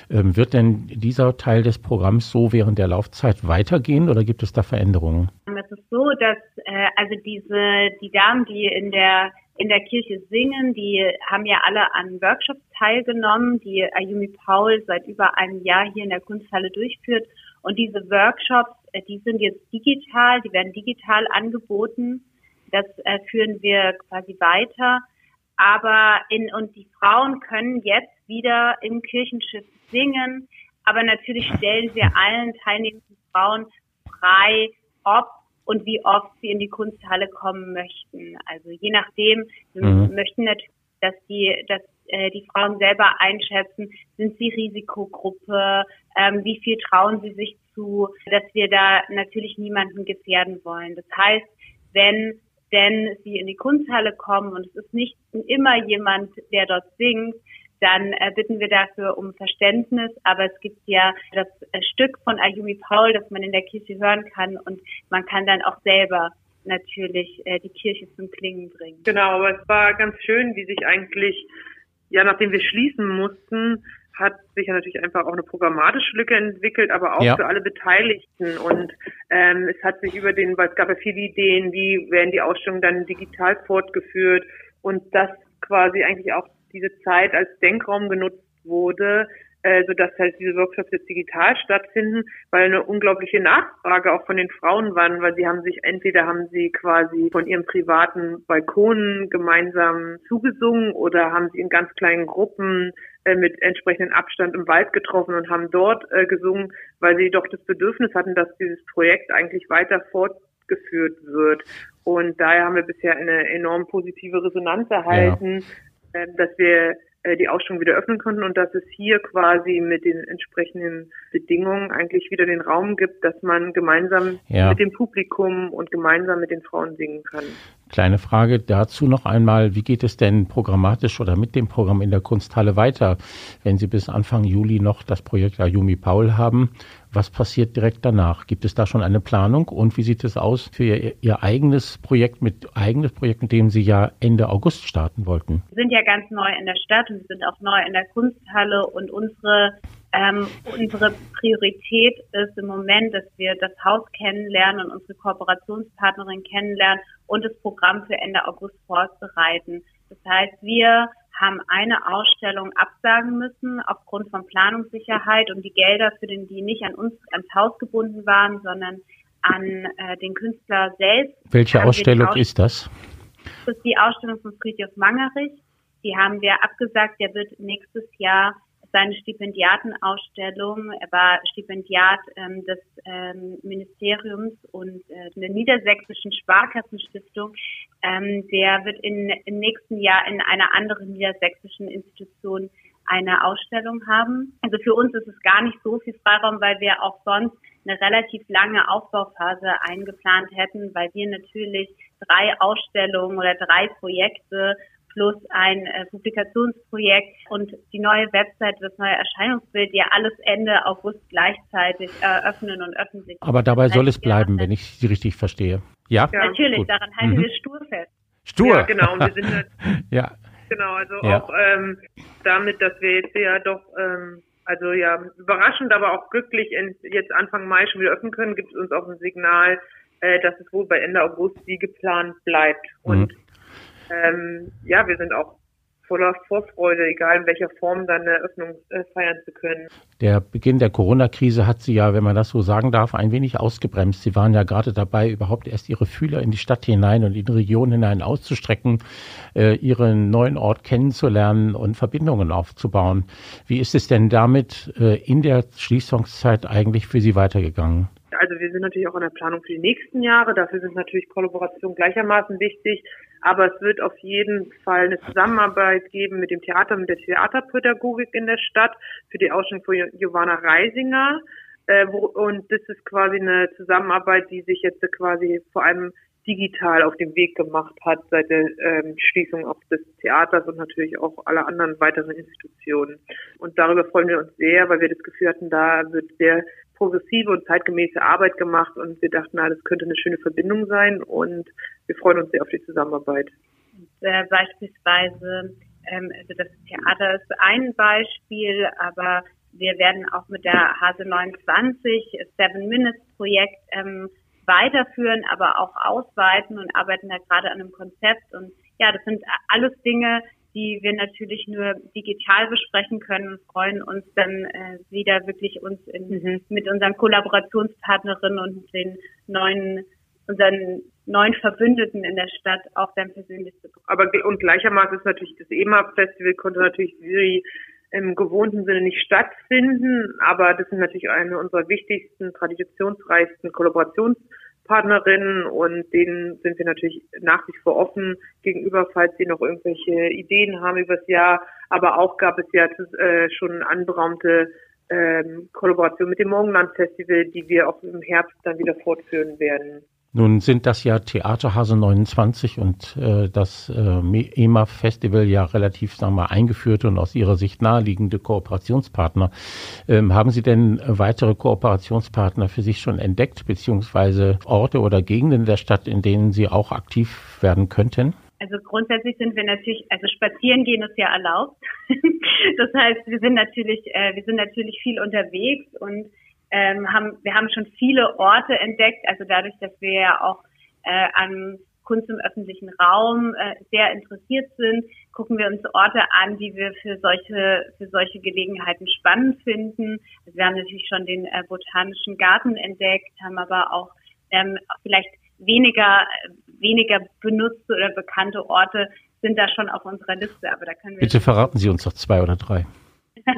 E: Ähm, wird denn dieser Teil des Programms so während der Laufzeit weitergehen oder gibt es da Veränderungen?
G: Es ist so, dass äh, also diese die Damen, die in der in der Kirche singen, die haben ja alle an Workshops teilgenommen, die Ayumi Paul seit über einem Jahr hier in der Kunsthalle durchführt. Und diese Workshops, äh, die sind jetzt digital, die werden digital angeboten. Das äh, führen wir quasi weiter. Aber in, und die Frauen können jetzt wieder im Kirchenschiff singen. Aber natürlich stellen wir allen teilnehmenden Frauen frei, ob und wie oft sie in die Kunsthalle kommen möchten. Also je nachdem, wir mhm. möchten natürlich, dass die, dass äh, die Frauen selber einschätzen, sind sie Risikogruppe, ähm, wie viel trauen sie sich zu, dass wir da natürlich niemanden gefährden wollen. Das heißt, wenn denn sie in die Kunsthalle kommen und es ist nicht immer jemand, der dort singt, dann äh, bitten wir dafür um Verständnis. Aber es gibt ja das äh, Stück von Ayumi Paul, das man in der Kirche hören kann und man kann dann auch selber natürlich äh, die Kirche zum Klingen bringen.
F: Genau, aber es war ganz schön, wie sich eigentlich, ja, nachdem wir schließen mussten, hat sich ja natürlich einfach auch eine programmatische Lücke entwickelt, aber auch ja. für alle Beteiligten. Und ähm, es hat sich über den, weil es gab ja viele Ideen, wie werden die Ausstellungen dann digital fortgeführt und das quasi eigentlich auch diese Zeit als Denkraum genutzt wurde, äh, sodass halt diese Workshops jetzt digital stattfinden, weil eine unglaubliche Nachfrage auch von den Frauen waren, weil sie haben sich entweder haben sie quasi von ihren privaten Balkonen gemeinsam zugesungen oder haben sie in ganz kleinen Gruppen äh, mit entsprechendem Abstand im Wald getroffen und haben dort äh, gesungen, weil sie doch das Bedürfnis hatten, dass dieses Projekt eigentlich weiter fortgeführt wird. Und daher haben wir bisher eine enorm positive Resonanz erhalten, dass wir äh, die Ausstellung wieder öffnen konnten und dass es hier quasi mit den entsprechenden Bedingungen eigentlich wieder den Raum gibt, dass man gemeinsam ja. mit dem Publikum und gemeinsam mit den Frauen singen kann.
E: Kleine Frage dazu noch einmal, wie geht es denn programmatisch oder mit dem Programm in der Kunsthalle weiter, wenn Sie bis Anfang Juli noch das Projekt Ayumi Paul haben? Was passiert direkt danach? Gibt es da schon eine Planung und wie sieht es aus für Ihr, Ihr eigenes Projekt mit eigenes Projekt, mit dem Sie ja Ende August starten wollten?
G: Wir sind ja ganz neu in der Stadt und wir sind auch neu in der Kunsthalle und unsere ähm, unsere Priorität ist im Moment, dass wir das Haus kennenlernen und unsere Kooperationspartnerin kennenlernen und das Programm für Ende August vorbereiten. Das heißt, wir haben eine Ausstellung absagen müssen aufgrund von Planungssicherheit und die Gelder für den, die nicht an uns ans Haus gebunden waren, sondern an äh, den Künstler selbst.
E: Welche Ausstellung Ausst ist das?
G: Das ist die Ausstellung von Friedrich Mangerich. Die haben wir abgesagt. Der wird nächstes Jahr seine Stipendiatenausstellung. Er war Stipendiat ähm, des ähm, Ministeriums und äh, der Niedersächsischen Sparkassenstiftung. Ähm, der wird in, im nächsten Jahr in einer anderen niedersächsischen Institution eine Ausstellung haben. Also für uns ist es gar nicht so viel Freiraum, weil wir auch sonst eine relativ lange Aufbauphase eingeplant hätten, weil wir natürlich drei Ausstellungen oder drei Projekte plus ein äh, Publikationsprojekt und die neue Website, das neue Erscheinungsbild, ja alles Ende August gleichzeitig eröffnen und öffentlich.
E: Aber dabei soll es bleiben, wenn ich Sie richtig verstehe. Ja,
G: ja natürlich, gut. daran halten mhm. wir stur fest.
E: Stur?
F: Ja, genau. Und wir sind halt, ja. Genau, also ja. auch ähm, damit, dass wir jetzt ja doch, ähm, also ja, überraschend, aber auch glücklich jetzt Anfang Mai schon wieder öffnen können, gibt es uns auch ein Signal, äh, dass es wohl bei Ende August wie geplant bleibt. Mhm. Ähm, ja, wir sind auch voller Vorfreude, egal in welcher Form dann eine Eröffnung äh, feiern zu können.
E: Der Beginn der Corona-Krise hat Sie ja, wenn man das so sagen darf, ein wenig ausgebremst. Sie waren ja gerade dabei, überhaupt erst Ihre Fühler in die Stadt hinein und in die Region hinein auszustrecken, äh, Ihren neuen Ort kennenzulernen und Verbindungen aufzubauen. Wie ist es denn damit äh, in der Schließungszeit eigentlich für Sie weitergegangen?
F: Also wir sind natürlich auch in der Planung für die nächsten Jahre. Dafür sind natürlich Kollaborationen gleichermaßen wichtig. Aber es wird auf jeden Fall eine Zusammenarbeit geben mit dem Theater, mit der Theaterpädagogik in der Stadt für die Ausstellung von Giovanna Reisinger. Äh, wo, und das ist quasi eine Zusammenarbeit, die sich jetzt quasi vor allem digital auf den Weg gemacht hat seit der ähm, Schließung auch des Theaters und natürlich auch aller anderen weiteren Institutionen. Und darüber freuen wir uns sehr, weil wir das Gefühl hatten, da wird sehr progressive und zeitgemäße Arbeit gemacht und wir dachten, na, das könnte eine schöne Verbindung sein und wir freuen uns sehr auf die Zusammenarbeit.
G: Äh, beispielsweise, ähm, also das Theater ist ein Beispiel, aber wir werden auch mit der Hase 29 Seven Minutes Projekt ähm, weiterführen, aber auch ausweiten und arbeiten da gerade an einem Konzept und ja, das sind alles Dinge, die wir natürlich nur digital besprechen können und freuen uns dann äh, wieder wirklich uns in, mhm. mit unseren Kollaborationspartnerinnen und den neuen unseren neuen Verbündeten in der Stadt auch dann persönlich zu bekommen.
F: Aber und gleichermaßen ist natürlich das EMA-Festival konnte natürlich wie im gewohnten Sinne nicht stattfinden, aber das sind natürlich eine unserer wichtigsten, traditionsreichsten Kollaborations Partnerinnen und denen sind wir natürlich nach wie vor offen gegenüber, falls sie noch irgendwelche Ideen haben übers Jahr. Aber auch gab es ja äh, schon anberaumte ähm, Kollaboration mit dem Morgenland Festival, die wir auch im Herbst dann wieder fortführen werden.
E: Nun sind das ja Theaterhase 29 und äh, das äh, EMA-Festival ja relativ, sagen wir mal, eingeführte und aus Ihrer Sicht naheliegende Kooperationspartner. Ähm, haben Sie denn weitere Kooperationspartner für sich schon entdeckt, beziehungsweise Orte oder Gegenden der Stadt, in denen Sie auch aktiv werden könnten?
G: Also grundsätzlich sind wir natürlich, also spazieren gehen ist ja erlaubt. das heißt, wir sind natürlich, äh, wir sind natürlich viel unterwegs und ähm, haben, wir haben schon viele Orte entdeckt, also dadurch, dass wir ja auch äh, an Kunst im öffentlichen Raum äh, sehr interessiert sind, gucken wir uns Orte an, die wir für solche für solche Gelegenheiten spannend finden. Also wir haben natürlich schon den äh, botanischen Garten entdeckt, haben aber auch ähm, vielleicht weniger weniger benutzte oder bekannte Orte sind da schon auf unserer Liste. Aber da können wir
E: bitte verraten Sie uns doch zwei oder drei.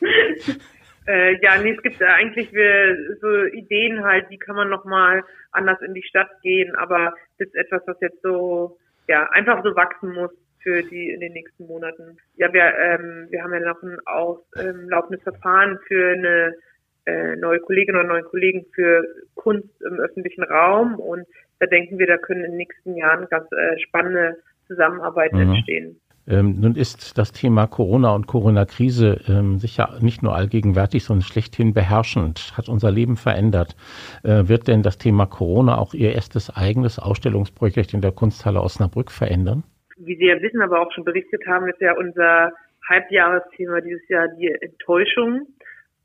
F: Äh, ja, nee, es gibt ja eigentlich wir, so Ideen halt, wie kann man nochmal anders in die Stadt gehen, aber das ist etwas, was jetzt so, ja, einfach so wachsen muss für die in den nächsten Monaten. Ja, wir, ähm, wir haben ja noch ein auslaufendes ähm, Verfahren für eine äh, neue Kollegin oder neuen Kollegen für Kunst im öffentlichen Raum und da denken wir, da können in den nächsten Jahren ganz äh, spannende Zusammenarbeiten mhm. entstehen.
E: Ähm, nun ist das Thema Corona und Corona-Krise ähm, sicher nicht nur allgegenwärtig, sondern schlechthin beherrschend, hat unser Leben verändert. Äh, wird denn das Thema Corona auch Ihr erstes eigenes Ausstellungsprojekt in der Kunsthalle Osnabrück verändern?
F: Wie Sie ja wissen, aber auch schon berichtet haben, ist ja unser Halbjahresthema dieses Jahr die Enttäuschung.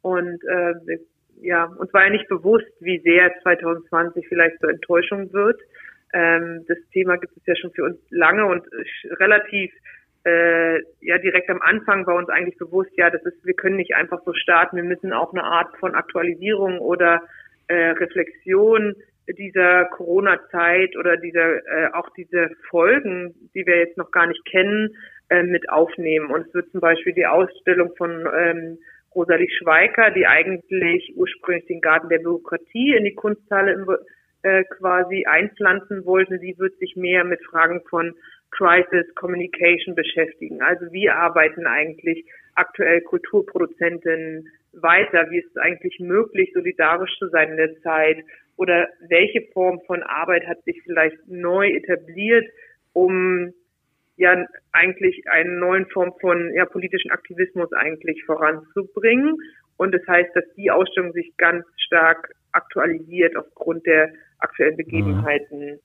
F: Und äh, ja, uns war ja nicht bewusst, wie sehr 2020 vielleicht zur Enttäuschung wird. Ähm, das Thema gibt es ja schon für uns lange und relativ äh, ja direkt am Anfang war uns eigentlich bewusst, ja, das ist, wir können nicht einfach so starten, wir müssen auch eine Art von Aktualisierung oder äh, Reflexion dieser Corona-Zeit oder dieser äh, auch diese Folgen, die wir jetzt noch gar nicht kennen, äh, mit aufnehmen. Und es wird zum Beispiel die Ausstellung von ähm, Rosalie Schweiker, die eigentlich ursprünglich den Garten der Bürokratie in die Kunsthalle im, äh, quasi einpflanzen wollte, sie wird sich mehr mit Fragen von Crisis Communication beschäftigen. Also wie arbeiten eigentlich aktuell Kulturproduzentinnen weiter? Wie ist es eigentlich möglich, solidarisch zu sein in der Zeit? Oder welche Form von Arbeit hat sich vielleicht neu etabliert, um ja eigentlich eine neue Form von ja, politischen Aktivismus eigentlich voranzubringen? Und das heißt, dass die Ausstellung sich ganz stark aktualisiert aufgrund der aktuellen Begebenheiten.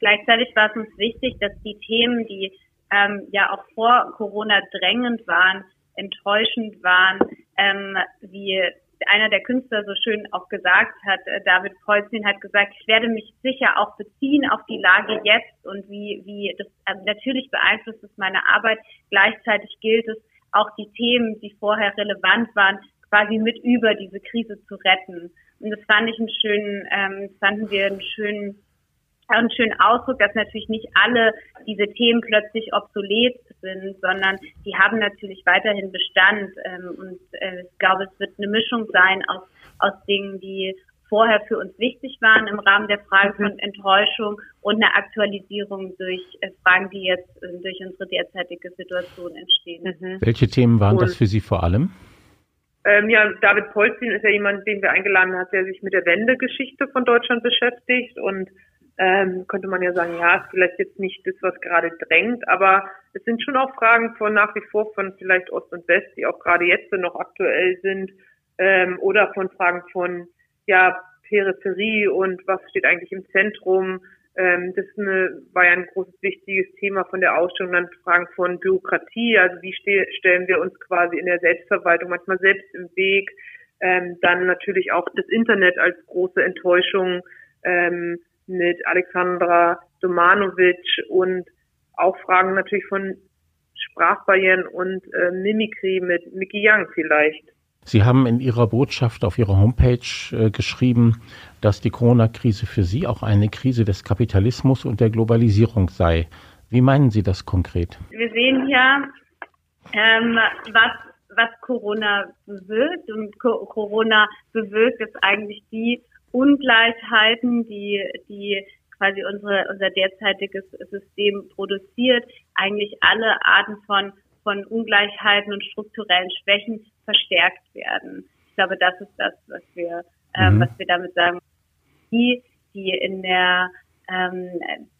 G: Gleichzeitig war es uns wichtig, dass die Themen, die ähm, ja auch vor Corona drängend waren, enttäuschend waren, ähm, wie einer der Künstler so schön auch gesagt hat, äh, David Polzin hat gesagt, ich werde mich sicher auch beziehen auf die Lage jetzt und wie, wie das also natürlich beeinflusst es meine Arbeit. Gleichzeitig gilt es, auch die Themen, die vorher relevant waren, quasi mit über diese Krise zu retten. Und das fand ich einen schönen, ähm, fanden wir einen schönen einen schönen Ausdruck, dass natürlich nicht alle diese Themen plötzlich obsolet sind, sondern die haben natürlich weiterhin Bestand. Ähm, und äh, ich glaube, es wird eine Mischung sein aus, aus Dingen, die vorher für uns wichtig waren im Rahmen der Frage von mhm. Enttäuschung und eine Aktualisierung durch äh, Fragen, die jetzt äh, durch unsere derzeitige Situation entstehen.
E: Mhm. Welche Themen waren und, das für Sie vor allem?
F: Ähm, ja, David Polzin ist ja jemand, den wir eingeladen haben, der sich mit der Wendegeschichte von Deutschland beschäftigt und ähm, könnte man ja sagen, ja, ist vielleicht jetzt nicht das, was gerade drängt, aber es sind schon auch Fragen von nach wie vor von vielleicht Ost und West, die auch gerade jetzt noch aktuell sind, ähm, oder von Fragen von ja Peripherie und was steht eigentlich im Zentrum. Ähm, das eine, war ja ein großes wichtiges Thema von der Ausstellung. Dann Fragen von Bürokratie, also wie ste stellen wir uns quasi in der Selbstverwaltung manchmal selbst im Weg. Ähm, dann natürlich auch das Internet als große Enttäuschung. Ähm, mit Alexandra Domanovic und auch Fragen natürlich von Sprachbarrieren und äh, Mimikry mit Mickey Young vielleicht.
E: Sie haben in Ihrer Botschaft auf Ihrer Homepage äh, geschrieben, dass die Corona-Krise für Sie auch eine Krise des Kapitalismus und der Globalisierung sei. Wie meinen Sie das konkret?
G: Wir sehen ja, ähm, was, was Corona bewirkt. Und Co Corona bewirkt ist eigentlich die Ungleichheiten, die, die quasi unsere, unser derzeitiges System produziert, eigentlich alle Arten von, von Ungleichheiten und strukturellen Schwächen verstärkt werden. Ich glaube, das ist das, was wir, ähm, mhm. was wir damit sagen. Die, die in der ähm,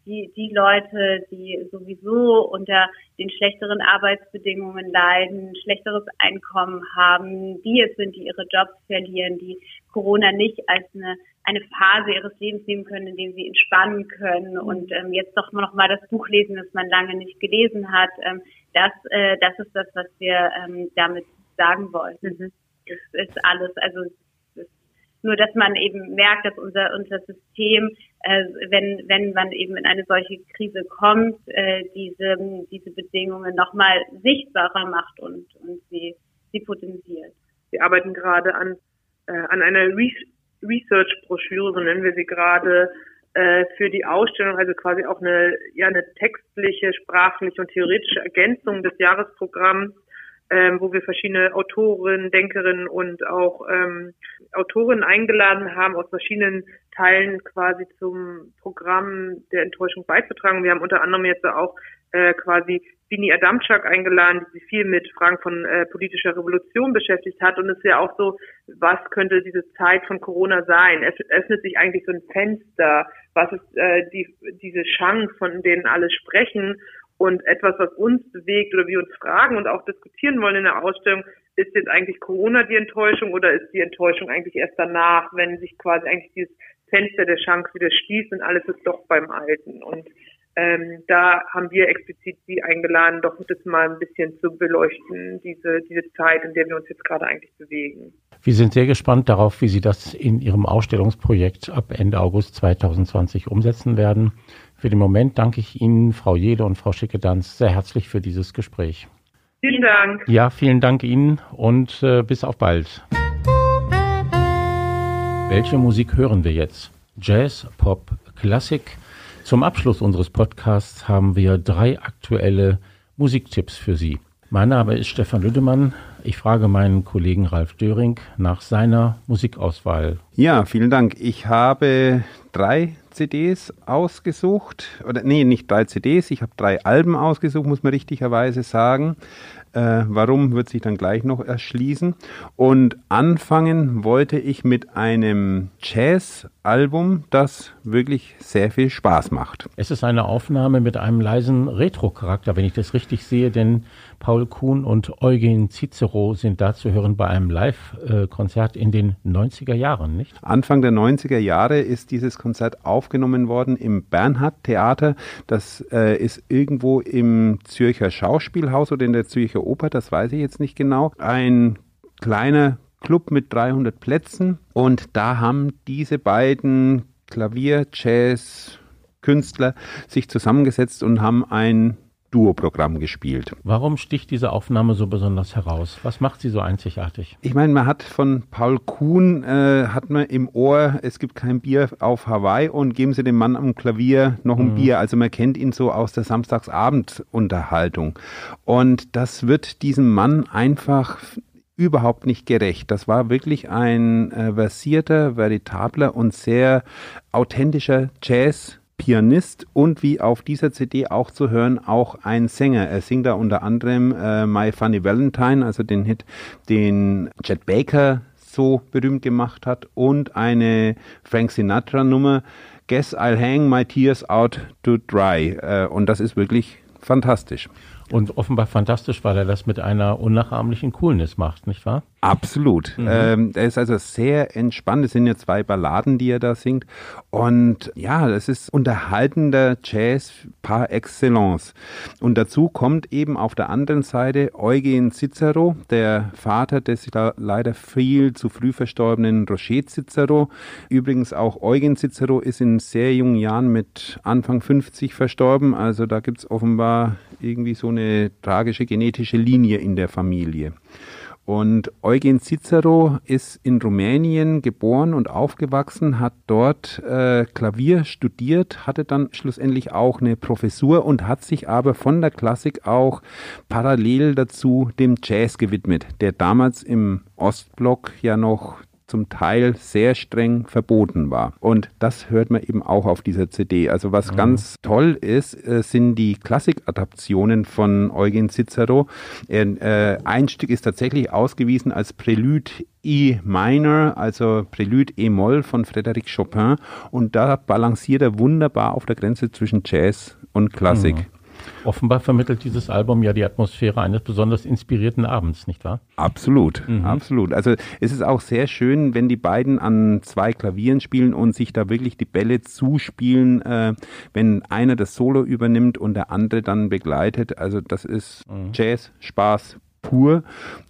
G: die, die Leute, die sowieso unter den schlechteren Arbeitsbedingungen leiden, schlechteres Einkommen haben, die es sind, die ihre Jobs verlieren, die Corona nicht als eine, eine Phase ihres Lebens nehmen können, in dem sie entspannen können mhm. und ähm, jetzt doch noch mal das Buch lesen, das man lange nicht gelesen hat. Ähm, das, äh, das ist das, was wir ähm, damit sagen wollten. Mhm. Das ist alles, also nur dass man eben merkt, dass unser, unser System, äh, wenn, wenn man eben in eine solche Krise kommt, äh, diese, diese Bedingungen nochmal sichtbarer macht und, und sie, sie potenziert.
F: Wir arbeiten gerade an, äh, an einer Re Research-Broschüre, so nennen wir sie gerade, äh, für die Ausstellung, also quasi auch eine, ja, eine textliche, sprachliche und theoretische Ergänzung des Jahresprogramms ähm, wo wir verschiedene Autorinnen, Denkerinnen und auch ähm, Autorinnen eingeladen haben, aus verschiedenen Teilen quasi zum Programm der Enttäuschung beizutragen. Wir haben unter anderem jetzt auch äh, quasi Bini Adamczak eingeladen, die sich viel mit Fragen von äh, politischer Revolution beschäftigt hat. Und es ist ja auch so, was könnte diese Zeit von Corona sein? Es öffnet sich eigentlich so ein Fenster. Was ist äh, die, diese Chance, von denen alle sprechen? Und etwas, was uns bewegt oder wir uns fragen und auch diskutieren wollen in der Ausstellung, ist jetzt eigentlich Corona die Enttäuschung oder ist die Enttäuschung eigentlich erst danach, wenn sich quasi eigentlich dieses Fenster der Chance wieder schließt und alles ist doch beim Alten. Und ähm, da haben wir explizit Sie eingeladen, doch das mal ein bisschen zu beleuchten, diese, diese Zeit, in der wir uns jetzt gerade eigentlich bewegen.
E: Wir sind sehr gespannt darauf, wie Sie das in Ihrem Ausstellungsprojekt ab Ende August 2020 umsetzen werden. Für den Moment danke ich Ihnen, Frau Jede und Frau Schickedanz, sehr herzlich für dieses Gespräch.
F: Vielen Dank.
E: Ja, vielen Dank Ihnen und äh, bis auf bald. Welche Musik hören wir jetzt? Jazz, Pop, Klassik? Zum Abschluss unseres Podcasts haben wir drei aktuelle Musiktipps für Sie. Mein Name ist Stefan Lüdemann. Ich frage meinen Kollegen Ralf Döring nach seiner Musikauswahl.
B: Ja, vielen Dank. Ich habe drei CDs ausgesucht. Oder nee, nicht drei CDs. Ich habe drei Alben ausgesucht, muss man richtigerweise sagen. Äh, warum wird sich dann gleich noch erschließen. Und anfangen wollte ich mit einem Jazz-Album, das wirklich sehr viel Spaß macht.
E: Es ist eine Aufnahme mit einem leisen Retro-Charakter, wenn ich das richtig sehe, denn Paul Kuhn und Eugen Cicero sind da zu hören bei einem Live-Konzert in den 90er Jahren, nicht?
B: Anfang der 90er Jahre ist dieses Konzert aufgenommen worden im Bernhard-Theater. Das äh, ist irgendwo im Zürcher Schauspielhaus oder in der Zürcher Oper, das weiß ich jetzt nicht genau. Ein kleiner Club mit 300 Plätzen und da haben diese beiden Klavier, Jazz, Künstler sich zusammengesetzt und haben ein Duo-Programm gespielt.
E: Warum sticht diese Aufnahme so besonders heraus? Was macht sie so einzigartig?
B: Ich meine, man hat von Paul Kuhn, äh, hat man im Ohr, es gibt kein Bier auf Hawaii und geben Sie dem Mann am Klavier noch ein mhm. Bier. Also man kennt ihn so aus der Samstagsabendunterhaltung. Und das wird diesem Mann einfach überhaupt nicht gerecht. Das war wirklich ein äh, versierter, veritabler und sehr authentischer Jazz Pianist und wie auf dieser CD auch zu hören, auch ein Sänger. Er singt da unter anderem äh, My Funny Valentine, also den Hit, den Chet Baker so berühmt gemacht hat und eine Frank Sinatra Nummer, Guess I'll Hang My Tears Out to Dry. Äh, und das ist wirklich fantastisch.
E: Und offenbar fantastisch, weil er das mit einer unnachahmlichen Coolness macht, nicht wahr?
B: Absolut. Mhm. Ähm, er ist also sehr entspannt. Es sind ja zwei Balladen, die er da singt. Und ja, das ist unterhaltender Jazz par excellence. Und dazu kommt eben auf der anderen Seite Eugen Cicero, der Vater des leider viel zu früh verstorbenen Roger Cicero. Übrigens auch Eugen Cicero ist in sehr jungen Jahren mit Anfang 50 verstorben. Also da gibt es offenbar irgendwie so eine tragische genetische Linie in der Familie. Und Eugen Cicero ist in Rumänien geboren und aufgewachsen, hat dort äh, Klavier studiert, hatte dann schlussendlich auch eine Professur und hat sich aber von der Klassik auch parallel dazu dem Jazz gewidmet, der damals im Ostblock ja noch zum Teil sehr streng verboten war. Und das hört man eben auch auf dieser CD. Also was mhm. ganz toll ist, äh, sind die Klassikadaptionen von Eugen Cicero. Äh, ein Stück ist tatsächlich ausgewiesen als Prelude E minor, also Prelude E-Moll von Frédéric Chopin. Und da balanciert er wunderbar auf der Grenze zwischen Jazz und Klassik. Mhm.
E: Offenbar vermittelt dieses Album ja die Atmosphäre eines besonders inspirierten Abends, nicht wahr?
B: Absolut, mhm. absolut. Also es ist auch sehr schön, wenn die beiden an zwei Klavieren spielen und sich da wirklich die Bälle zuspielen, äh, wenn einer das Solo übernimmt und der andere dann begleitet. Also das ist mhm. Jazz, Spaß, pur.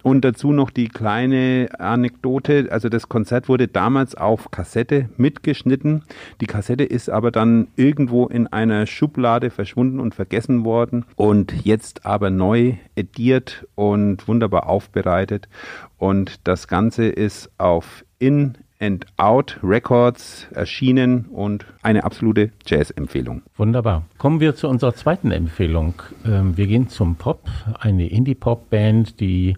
B: Und dazu noch die kleine Anekdote. Also das Konzert wurde damals auf Kassette mitgeschnitten. Die Kassette ist aber dann irgendwo in einer Schublade verschwunden und vergessen worden und jetzt aber neu ediert und wunderbar aufbereitet. Und das Ganze ist auf in and Out Records erschienen und eine absolute Jazz-Empfehlung.
E: Wunderbar. Kommen wir zu unserer zweiten Empfehlung. Ähm, wir gehen zum Pop, eine Indie-Pop-Band, die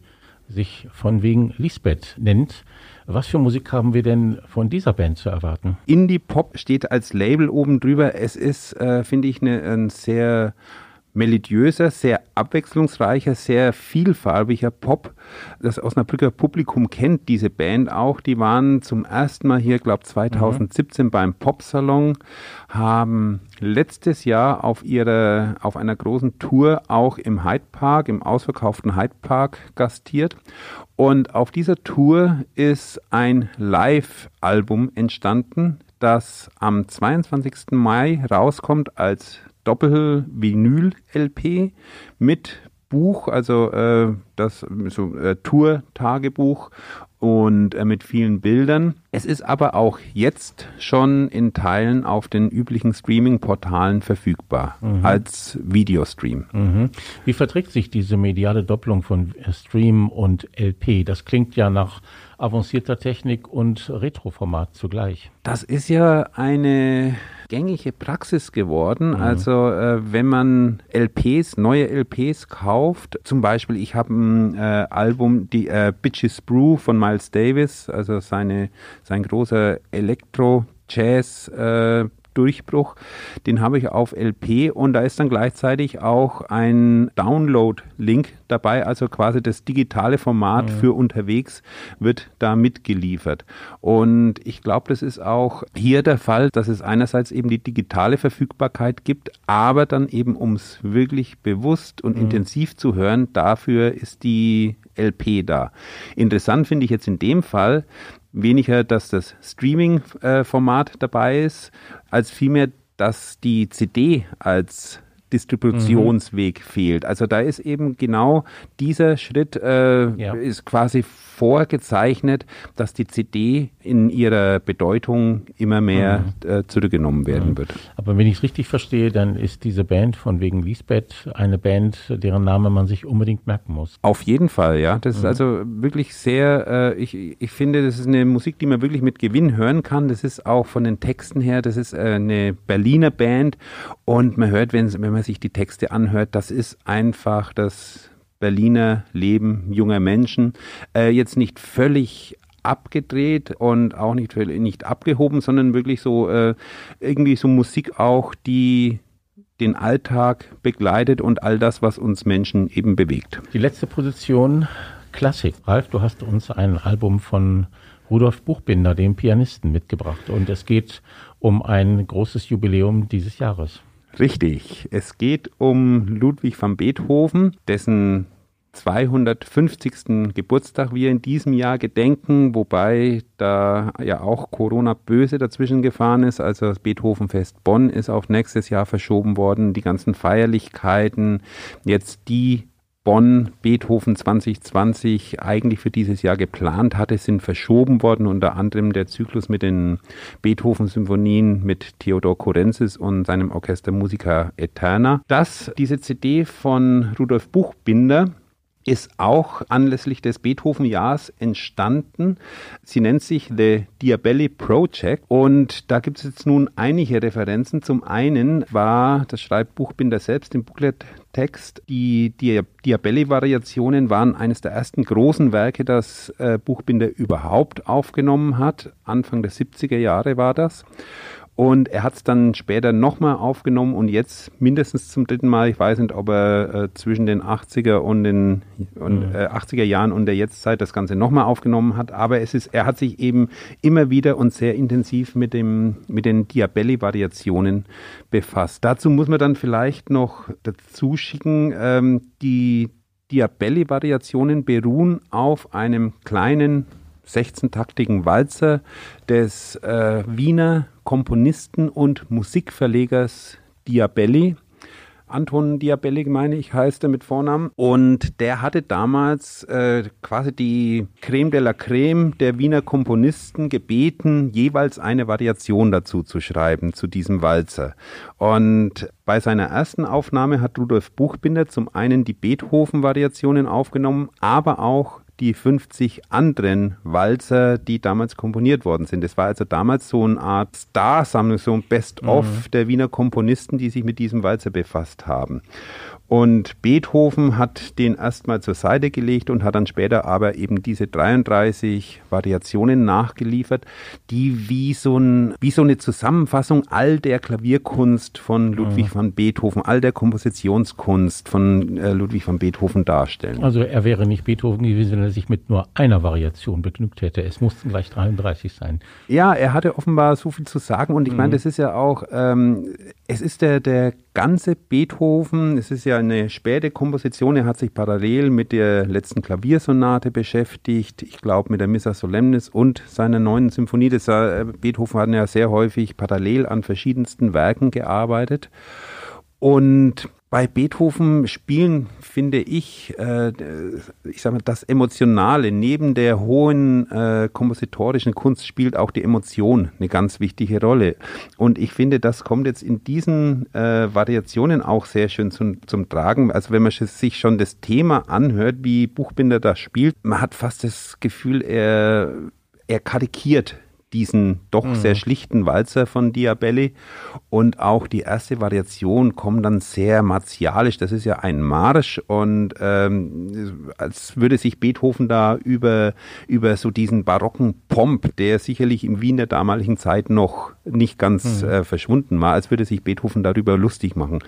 E: sich von wegen Lisbeth nennt. Was für Musik haben wir denn von dieser Band zu erwarten?
B: Indie Pop steht als Label oben drüber. Es ist, äh, finde ich, eine, ein sehr melodiöser, sehr abwechslungsreicher, sehr vielfarbiger Pop. Das Osnabrücker Publikum kennt diese Band auch. Die waren zum ersten Mal hier, glaube 2017 mhm. beim Popsalon, haben letztes Jahr auf ihrer, auf einer großen Tour auch im Hyde Park, im ausverkauften Hyde Park gastiert. Und auf dieser Tour ist ein Live-Album entstanden, das am 22. Mai rauskommt als Doppel-Vinyl-LP mit Buch, also äh, das so äh, Tour-Tagebuch und äh, mit vielen Bildern. Es ist aber auch jetzt schon in Teilen auf den üblichen Streaming-Portalen verfügbar mhm. als Videostream.
E: Mhm. Wie verträgt sich diese mediale Doppelung von Stream und LP? Das klingt ja nach avancierter Technik und Retroformat zugleich.
B: Das ist ja eine gängige Praxis geworden. Mhm. Also äh, wenn man LPs, neue LPs kauft, zum Beispiel ich habe ein äh, Album, die äh, Bitches Brew von Miles Davis, also seine, sein großer Elektro-Jazz äh, Durchbruch. Den habe ich auf LP und da ist dann gleichzeitig auch ein Download-Link dabei, also quasi das digitale Format ja. für unterwegs wird da mitgeliefert. Und ich glaube, das ist auch hier der Fall, dass es einerseits eben die digitale Verfügbarkeit gibt, aber dann eben, um es wirklich bewusst und mhm. intensiv zu hören, dafür ist die LP da. Interessant finde ich jetzt in dem Fall, weniger, dass das Streaming-Format dabei ist, als vielmehr, dass die CD als Distributionsweg mhm. fehlt. Also da ist eben genau dieser Schritt äh, ja. ist quasi vorgezeichnet, dass die CD in ihrer Bedeutung immer mehr mhm. äh, zurückgenommen werden mhm. wird.
E: Aber wenn ich es richtig verstehe, dann ist diese Band von wegen Lisbeth eine Band, deren Name man sich unbedingt merken muss.
B: Auf jeden Fall, ja. Das ist mhm. also wirklich sehr, äh, ich, ich finde, das ist eine Musik, die man wirklich mit Gewinn hören kann. Das ist auch von den Texten her, das ist äh, eine Berliner Band und man hört, wenn, wenn man sich die Texte anhört, das ist einfach das Berliner Leben junger Menschen. Äh, jetzt nicht völlig abgedreht und auch nicht, nicht abgehoben, sondern wirklich so äh, irgendwie so Musik auch, die den Alltag begleitet und all das, was uns Menschen eben bewegt.
E: Die letzte Position, Klassik. Ralf, du hast uns ein Album von Rudolf Buchbinder, dem Pianisten, mitgebracht und es geht um ein großes Jubiläum dieses Jahres.
B: Richtig. Es geht um Ludwig van Beethoven, dessen 250. Geburtstag wir in diesem Jahr gedenken, wobei da ja auch Corona böse dazwischen gefahren ist. Also das Beethovenfest Bonn ist auf nächstes Jahr verschoben worden. Die ganzen Feierlichkeiten, jetzt die Bonn Beethoven 2020 eigentlich für dieses Jahr geplant hatte, sind verschoben worden, unter anderem der Zyklus mit den Beethoven-Symphonien mit Theodor Korenzis und seinem Orchester Musica Eterna. Das, diese CD von Rudolf Buchbinder, ist auch anlässlich des Beethoven-Jahrs entstanden. Sie nennt sich The Diabelli Project und da gibt es jetzt nun einige Referenzen. Zum einen war, das schreibt Buchbinder selbst im Booklet-Text, die Diabelli-Variationen waren eines der ersten großen Werke, das äh, Buchbinder überhaupt aufgenommen hat. Anfang der 70er Jahre war das. Und er hat es dann später nochmal aufgenommen und jetzt mindestens zum dritten Mal. Ich weiß nicht, ob er äh, zwischen den 80er und den und, mhm. äh, 80er Jahren und der Jetztzeit das Ganze nochmal aufgenommen hat. Aber es ist, er hat sich eben immer wieder und sehr intensiv mit dem, mit den Diabelli-Variationen befasst. Dazu muss man dann vielleicht noch dazu schicken, ähm, die Diabelli-Variationen beruhen auf einem kleinen 16-taktigen Walzer des äh, Wiener Komponisten und Musikverlegers Diabelli. Anton Diabelli, meine ich, heißt er mit Vornamen. Und der hatte damals äh, quasi die Creme de la Creme der Wiener Komponisten gebeten, jeweils eine Variation dazu zu schreiben, zu diesem Walzer. Und bei seiner ersten Aufnahme hat Rudolf Buchbinder zum einen die Beethoven-Variationen aufgenommen, aber auch die 50 anderen Walzer, die damals komponiert worden sind. Das war also damals so eine Art Star-Sammlung, so ein Best-of mhm. der Wiener Komponisten, die sich mit diesem Walzer befasst haben. Und Beethoven hat den erstmal zur Seite gelegt und hat dann später aber eben diese 33 Variationen nachgeliefert, die wie so, ein, wie so eine Zusammenfassung all der Klavierkunst von Ludwig mhm. van Beethoven, all der Kompositionskunst von äh, Ludwig van Beethoven darstellen.
E: Also er wäre nicht Beethoven gewesen, wenn er sich mit nur einer Variation begnügt hätte. Es mussten gleich 33 sein.
B: Ja, er hatte offenbar so viel zu sagen und ich mhm. meine, das ist ja auch, ähm, es ist der, der ganze Beethoven, es ist ja eine späte Komposition. Er hat sich parallel mit der letzten Klaviersonate beschäftigt, ich glaube mit der Missa Solemnis und seiner neuen Symphonie. Das, äh, Beethoven hat ja sehr häufig parallel an verschiedensten Werken gearbeitet. Und bei Beethoven spielen, finde ich, äh, ich sage mal, das Emotionale neben der hohen äh, kompositorischen Kunst spielt auch die Emotion eine ganz wichtige Rolle. Und ich finde, das kommt jetzt in diesen äh, Variationen auch sehr schön zum, zum Tragen. Also wenn man sich schon das Thema anhört, wie Buchbinder das spielt, man hat fast das Gefühl, er, er karikiert diesen doch mhm. sehr schlichten Walzer von Diabelli. Und auch die erste Variation kommt dann sehr martialisch. Das ist ja ein Marsch und ähm, als würde sich Beethoven da über, über so diesen barocken Pomp, der sicherlich in Wien der damaligen Zeit noch nicht ganz mhm. äh, verschwunden war, als würde sich Beethoven darüber lustig machen.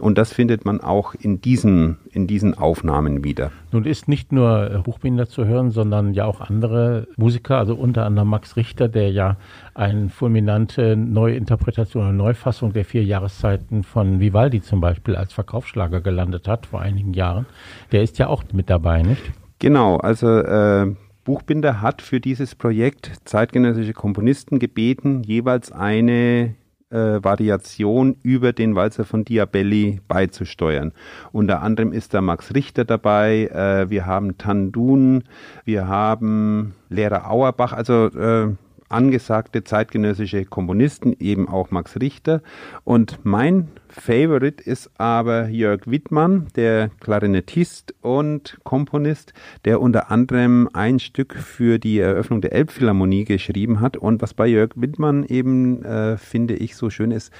B: Und das findet man auch in diesen, in diesen Aufnahmen wieder.
E: Nun ist nicht nur Buchbinder zu hören, sondern ja auch andere Musiker, also unter anderem Max Richter, der ja eine fulminante Neuinterpretation und Neufassung der vier Jahreszeiten von Vivaldi zum Beispiel als Verkaufsschlager gelandet hat vor einigen Jahren. Der ist ja auch mit dabei, nicht?
B: Genau, also äh, Buchbinder hat für dieses Projekt zeitgenössische Komponisten gebeten, jeweils eine äh, Variation über den Walzer von Diabelli beizusteuern. Unter anderem ist da Max Richter dabei, äh, wir haben Tandun, wir haben Lehrer Auerbach, also äh, angesagte zeitgenössische Komponisten, eben auch Max Richter. Und mein Favorite ist aber Jörg Wittmann, der Klarinettist und Komponist, der unter anderem ein Stück für die Eröffnung der Elbphilharmonie geschrieben hat. Und was bei Jörg Wittmann eben, äh, finde ich, so schön ist,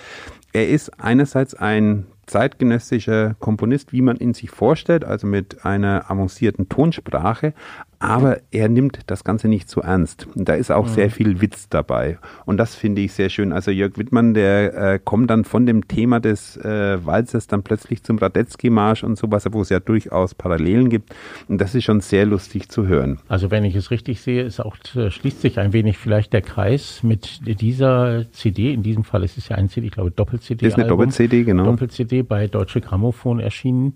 B: er ist einerseits ein zeitgenössischer Komponist, wie man ihn sich vorstellt, also mit einer avancierten Tonsprache, aber er nimmt das Ganze nicht so ernst. Und da ist auch mhm. sehr viel Witz dabei. Und das finde ich sehr schön. Also Jörg Wittmann, der äh, kommt dann von dem Thema des äh, Walzers dann plötzlich zum Radetzky-Marsch und sowas, wo es ja durchaus Parallelen gibt. Und das ist schon sehr lustig zu hören.
E: Also wenn ich es richtig sehe, ist auch, äh, schließt sich ein wenig vielleicht der Kreis mit dieser CD. In diesem Fall ist es ja ein CD, ich glaube Doppel-CD.
B: Ist eine Doppel-CD, genau.
E: Doppel-CD bei Deutsche Grammophon erschienen.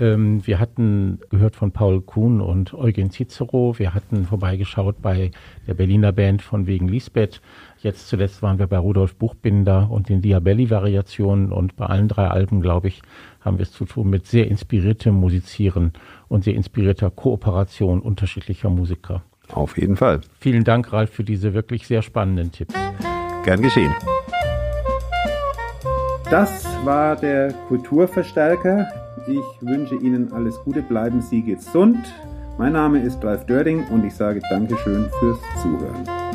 E: Ähm, wir hatten gehört von Paul Kuhn und Eugen Cicero. Wir hatten vorbeigeschaut bei der Berliner Band von wegen Lisbeth. Jetzt zuletzt waren wir bei Rudolf Buchbinder und den Diabelli-Variationen und bei allen drei Alben, glaube ich, haben wir es zu tun mit sehr inspiriertem Musizieren und sehr inspirierter Kooperation unterschiedlicher Musiker.
B: Auf jeden Fall.
E: Vielen Dank, Ralf, für diese wirklich sehr spannenden Tipps.
B: Gern geschehen. Das war der Kulturverstärker. Ich wünsche Ihnen alles Gute, bleiben Sie gesund. Mein Name ist Ralf Dörding und ich sage Dankeschön fürs Zuhören.